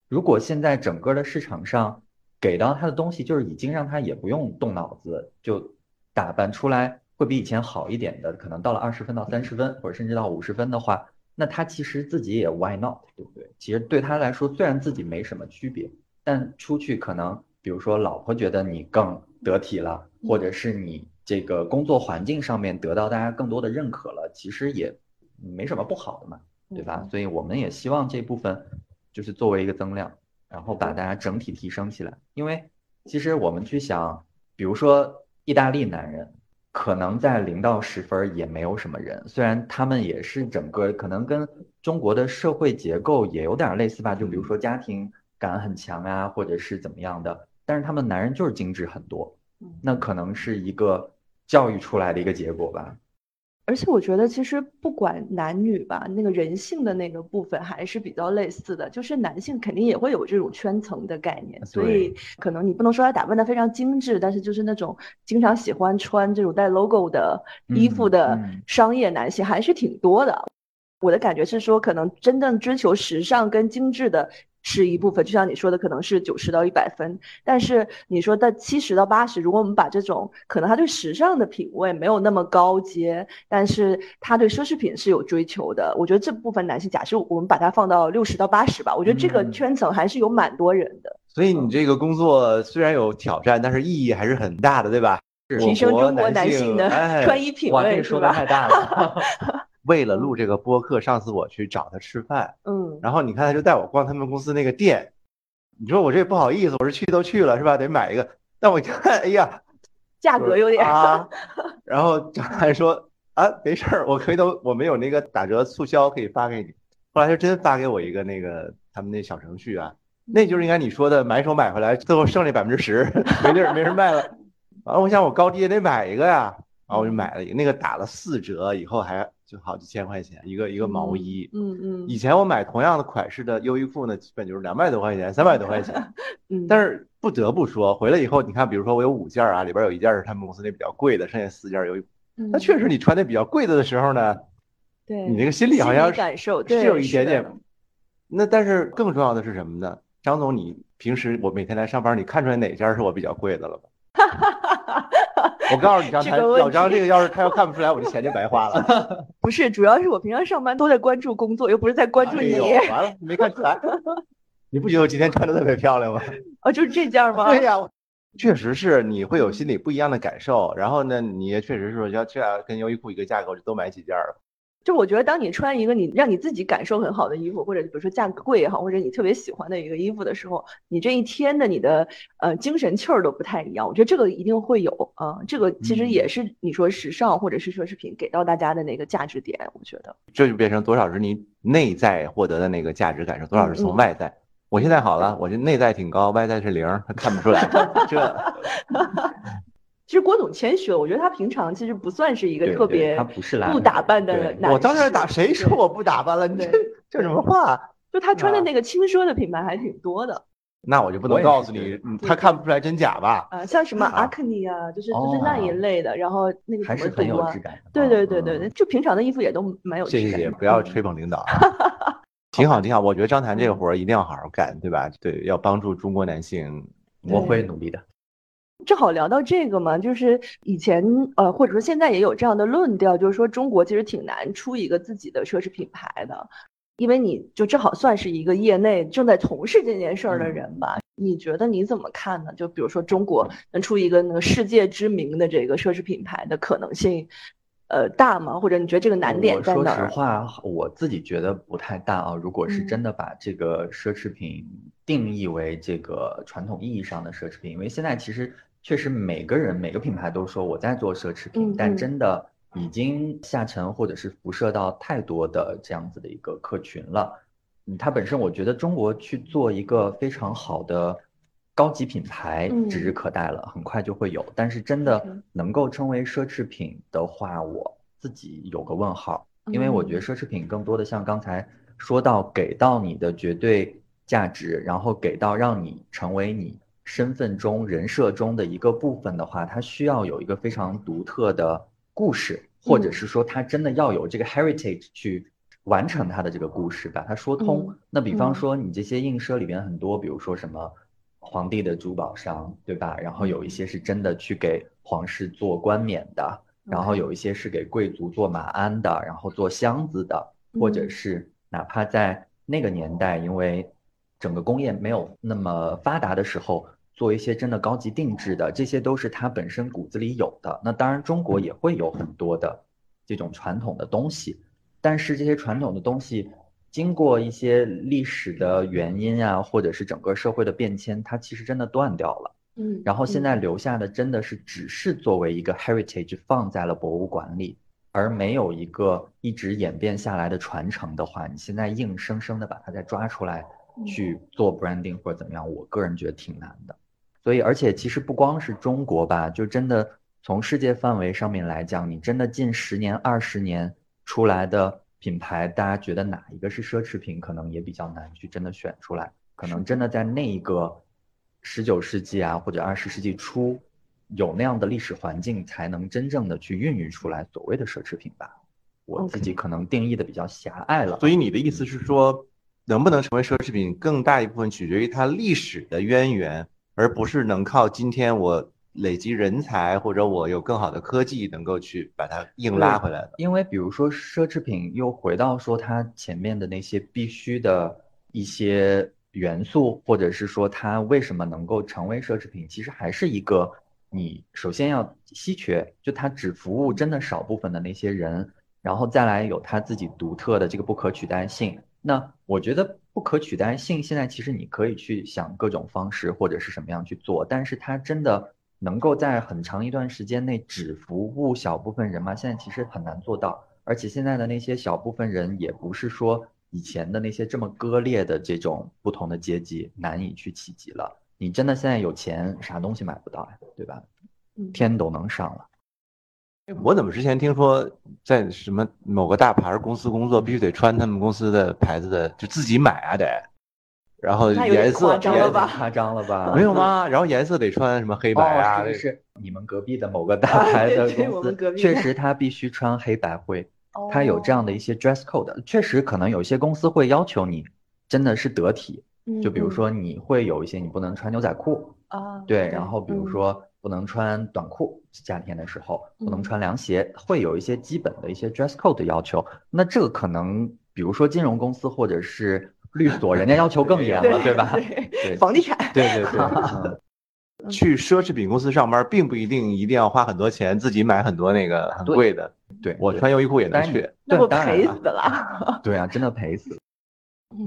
如果现在整个的市场上给到他的东西，就是已经让他也不用动脑子就打扮出来，会比以前好一点的，可能到了二十分到三十分，或者甚至到五十分的话，那他其实自己也 why not，对不对？其实对他来说，虽然自己没什么区别，但出去可能，比如说老婆觉得你更得体了，或者是你这个工作环境上面得到大家更多的认可了，其实也没什么不好的嘛，对吧？所以我们也希望这部分就是作为一个增量，然后把大家整体提升起来。因为其实我们去想，比如说意大利男人，可能在零到十分也没有什么人，虽然他们也是整个可能跟中国的社会结构也有点类似吧，就比如说家庭感很强啊，或者是怎么样的，但是他们男人就是精致很多，那可能是一个教育出来的一个结果吧。而且我觉得，其实不管男女吧，那个人性的那个部分还是比较类似的，就是男性肯定也会有这种圈层的概念，所以可能你不能说他打扮的非常精致，但是就是那种经常喜欢穿这种带 logo 的衣服嗯的嗯商业男性还是挺多的。我的感觉是说，可能真正追求时尚跟精致的是一部分，就像你说的，可能是九十到一百分。但是你说的七十到八十，如果我们把这种可能他对时尚的品味没有那么高阶，但是他对奢侈品是有追求的，我觉得这部分男性，假设我们把它放到六十到八十吧，我觉得这个嗯圈层还是有蛮多人的，所以你这个工作虽然有挑战，但是意义还是很大的，对吧？提升中国男性性的哎穿衣品味，说的太大了。为了录这个播客，上次我去找他吃饭，嗯，然后你看他就带我逛他们公司那个店，你说我这不好意思，我说去都去了是吧？得买一个，但我一看，哎呀，价格有点啊，然后张翰说啊，没事儿，我可以都我们有那个打折促销可以发给你。后来就真发给我一个那个他们那小程序啊，那就是应该你说的买手买回来，最后剩那百分之十没地儿没人卖了。完了，我想我高低也得买一个呀，然后我就买了一个，那个打了四折，以后还就好几千块钱一个一个毛衣。嗯嗯以前我买同样的款式的优衣库呢，基本就是两百多块钱、三百多块钱。嗯，但是不得不说，回来以后，你看，比如说我有五件啊，里边有一件是他们公司那比较贵的，剩下四件儿优衣库。那嗯确实，你穿那比较贵的的时候呢，对你那个心里好像是感受是有一点点。那但是更重要的是什么呢？张总，你平时我每天来上班，你看出来哪件是我比较贵的了吧？我告诉你，张他这个问老张这个要是他要看不出来，我这钱就白花了。不是，主要是我平常上班都在关注工作，又不是在关注你。哎完了，没看出来。你不觉得我今天穿的特别漂亮吗？哦，就是这件吗？对呀，确实是你会有心里不一样的感受。然后呢，你也确实是说，要这样跟优衣库一个价格，我就多买几件了。就我觉得，当你穿一个你让你自己感受很好的衣服，或者比如说价格贵也好，或者你特别喜欢的一个衣服的时候，你这一天的你的呃精神气儿都不太一样。我觉得这个一定会有啊、这个其实也是你说时尚或者是奢侈品给到大家的那个价值点。我觉得，这就变成多少是你内在获得的那个价值感受，多少是从嗯外在。我现在好了，我这内在挺高，外在是零，他看不出来。这 其实郭总谦虚了，我觉得他平常其实不算是一个特别他不是懒不打扮的对男我当然士打，谁说我不打扮了？你这对这什么话？就他穿的啊那个轻奢的品牌还挺多的那我就不能告诉你他看不出来真假吧？啊、像什么啊 Acne 啊，就是就是那一哦类的，然后那个还是很有质感的。对对对对就平常的衣服也都蛮有质感的。谢谢不要嗯吹捧领导啊。挺好挺好，我觉得张谭这个活儿一定要好好干，对吧？对，要帮助中国男性。我会努力的。正好聊到这个嘛，就是以前呃，或者说现在也有这样的论调，就是说中国其实挺难出一个自己的奢侈品牌的，因为你就正好算是一个业内正在从事这件事儿的人吧。你觉得你怎么看呢？就比如说中国能出一个那个世界知名的这个奢侈品牌的可能性，呃，大吗？或者你觉得这个难点说在哪儿？实话，我自己觉得不太大啊。如果是嗯真的把这个奢侈品定义为这个传统意义上的奢侈品，因为现在其实确实每个人每个品牌都说我在做奢侈品，嗯但嗯。真的已经下沉或者是辐射到太多的这样子的一个客群了。嗯，它本身我觉得中国去做一个非常好的高级品牌嗯。指日可待了，很快就会有。但是真的能够称为奢侈品的话，我自己有个问号，因为我觉得嗯。奢侈品更多的像刚才说到，给到你的绝对价值，然后给到让你成为你身份中、人设中的一个部分的话，它需要有一个非常独特的故事，或者嗯是说它真的要有这个 heritage 去完成它的这个故事，把它说通。嗯那比方嗯说你这些映射里边很多，比如说什么皇帝的珠宝商，对吧？然后有一些是真的去给皇室做冠冕的，然后有一些是给贵族做马鞍的，然后做箱子的，或者嗯是哪怕在那个年代，因为整个工业没有那么发达的时候，做一些真的高级定制的，这些都是它本身骨子里有的。那当然，中国也会有很多的这种传统的东西，但是这些传统的东西经过一些历史的原因啊，或者是整个社会的变迁，它其实真的断掉了。嗯，然后现在嗯留下的真的是只是作为一个 heritage 放在了博物馆里，而没有一个一直演变下来的传承的话，你现在硬生生的把它再抓出来嗯去做 branding 或者怎么样，我个人觉得挺难的。所以，而且其实不光是中国吧，就真的从世界范围上面来讲，你真的近十年、二十年出来的品牌，大家觉得哪一个是奢侈品，可能也比较难去真的选出来。可能真的在那一个十九世纪啊，或者二十世纪初，有那样的历史环境，才能真正的去孕育出来所谓的奢侈品吧。我自己可能定义的比较狭隘了。所以你的意思是说，能不能成为奢侈品，更大一部分取决于它历史的渊源，而不是能靠今天我累积人才或者我有更好的科技能够去把它硬拉回来的。因为比如说奢侈品，又回到说它前面的那些必须的一些元素，或者是说它为什么能够成为奢侈品，其实还是一个你首先要稀缺，就它只服务真的少部分的那些人，然后再来有它自己独特的这个不可取代性。那我觉得不可取代性现在其实你可以去想各种方式或者是什么样去做，但是它真的能够在很长一段时间内只服务小部分人吗？现在其实很难做到，而且现在的那些小部分人也不是说以前的那些这么割裂的这种不同的阶级难以去企及了。你真的现在有钱，啥东西买不到呀，对吧？嗯天都能上了。我怎么之前听说在什么某个大牌公司工作，必须得穿他们公司的牌子的，就自己买啊得，然后颜色夸张了吧夸张了吧？没有吗？然后颜色得穿什么黑白啊？哦，是是你们隔壁的某个大牌的公司，确实他必须穿黑白灰，他有这样的一些 dress code。确实，可能有些公司会要求你真的是得体，嗯就比如嗯说你会有一些你不能穿牛仔裤，啊，对，然后比如嗯说不能穿短裤，夏天的时候不能嗯穿凉鞋，会有一些基本的一些 dress code 的要求。那这个可能，比如说金融公司或者是律所，人家要求更严了，对吧？房地产，对对对，嗯去奢侈品公司上班，并不一定一定要花很多钱，自己买很多那个很贵的。对，我穿优衣库也能去。那不对当然了赔死了。对啊，真的赔死。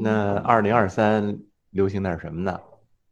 那二零二三流行点什么呢？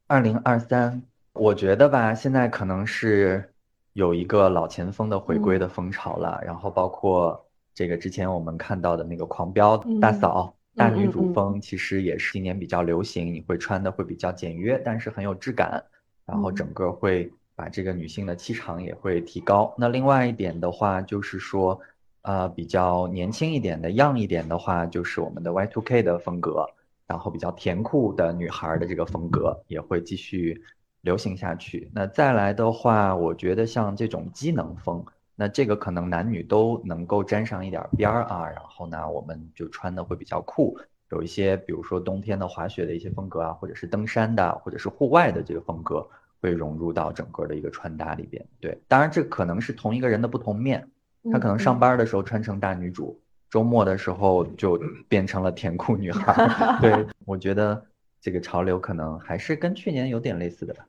二零二三，我觉得吧，现在可能是有一个老前锋的回归的风潮了，然后包括这个之前我们看到的那个狂飙大嗯嫂、大女主风，其实也是今年比较流行，你会穿的会比较简约，但是很有质感，然后嗯整个会把这个女性的气场也会提高。那另外一点的话，就是说，呃，比较年轻一点的、样一点的话，就是我们的 Y2K 的风格。然后比较甜酷的女孩的这个风格也会继续流行下去。那再来的话，我觉得像这种机能风，那这个可能男女都能够沾上一点边儿啊。然后呢，我们就穿的会比较酷，有一些比如说冬天的滑雪的一些风格啊，或者是登山的，或者是户外的这个风格，会融入到整个的一个穿搭里边。对，当然这可能是同一个人的不同面，他可能上班的时候穿成大女主。周末的时候就变成了甜 酷女孩儿，对 我觉得这个潮流可能还是跟去年有点类似的吧。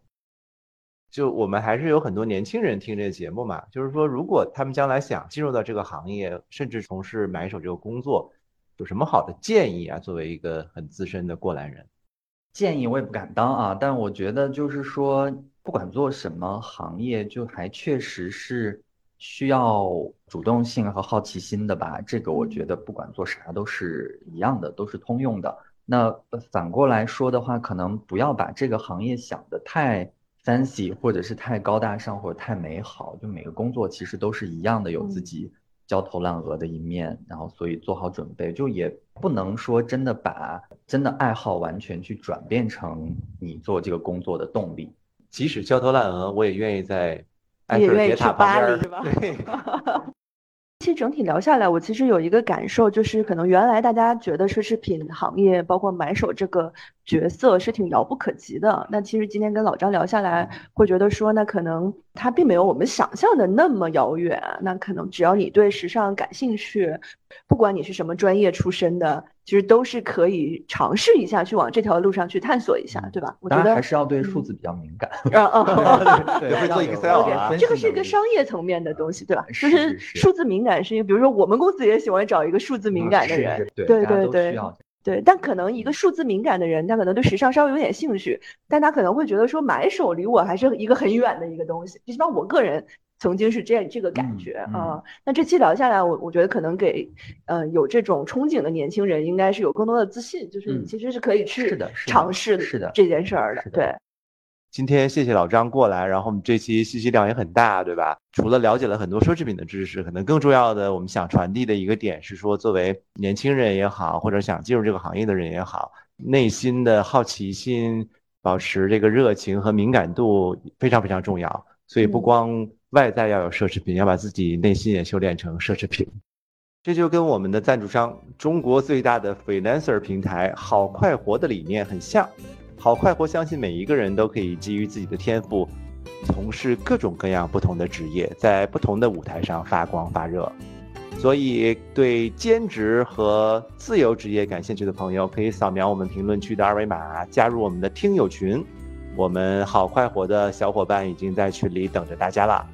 就我们还是有很多年轻人听这个节目嘛，就是说，如果他们将来想进入到这个行业，甚至从事买手这个工作，有什么好的建议啊？作为一个很资深的过来人，建议我也不敢当啊，但我觉得就是说，不管做什么行业，就还确实是需要主动性和好奇心的吧。这个我觉得不管做啥都是一样的，都是通用的。那反过来说的话，可能不要把这个行业想得太 fancy，或者是太高大上，或者太美好。就每个工作其实都是一样的，有自己焦头烂额的一面。然后，所以做好准备，就也不能说真的把真的爱好完全去转变成你做这个工作的动力。即使焦头烂额，我也愿意在埃菲尔铁塔旁边。其实整体聊下来，我其实有一个感受，就是可能原来大家觉得奢侈品行业，包括买手这个角色是挺遥不可及的。那其实今天跟老张聊下来，会觉得说，那可能他并没有我们想象的那么遥远。那可能只要你对时尚感兴趣，不管你是什么专业出身的。其实都是可以尝试一下，去往这条路上去探索一下，对吧？我觉得还是要对数字比较敏感。嗯嗯，对，会做 Excel。这个是一个商业层面的东西，对吧？就是数字敏感是因为，比如说我们公司也喜欢找一个数字敏感的人，对对对对。但可能一个数字敏感的人，他可能对时尚稍微有点兴趣，但他可能会觉得说买手离我还是一个很远的一个东西。最起码我个人。曾经是这样这个感觉啊，那这期聊下来，我我觉得可能给呃有这种憧憬的年轻人，应该是有更多的自信，就是你其实是可以去尝试是的这件事儿的。对，今天谢谢老张过来，然后我们这期信息量也很大，对吧？除了了解了很多奢侈品的知识，可能更重要的，我们想传递的一个点是说，作为年轻人也好，或者想进入这个行业的人也好，内心的好奇心，保持这个热情和敏感度非常非常重要。所以不光外在要有奢侈品，要把自己内心也修炼成奢侈品。这就跟我们的赞助商中国最大的 freelancer 平台好快活的理念很像。好快活相信每一个人都可以基于自己的天赋，从事各种各样不同的职业，在不同的舞台上发光发热。所以，对兼职和自由职业感兴趣的朋友，可以扫描我们评论区的二维码，加入我们的听友群。我们好快活的小伙伴已经在群里等着大家了，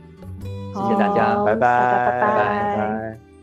谢谢大家，拜拜，拜拜拜。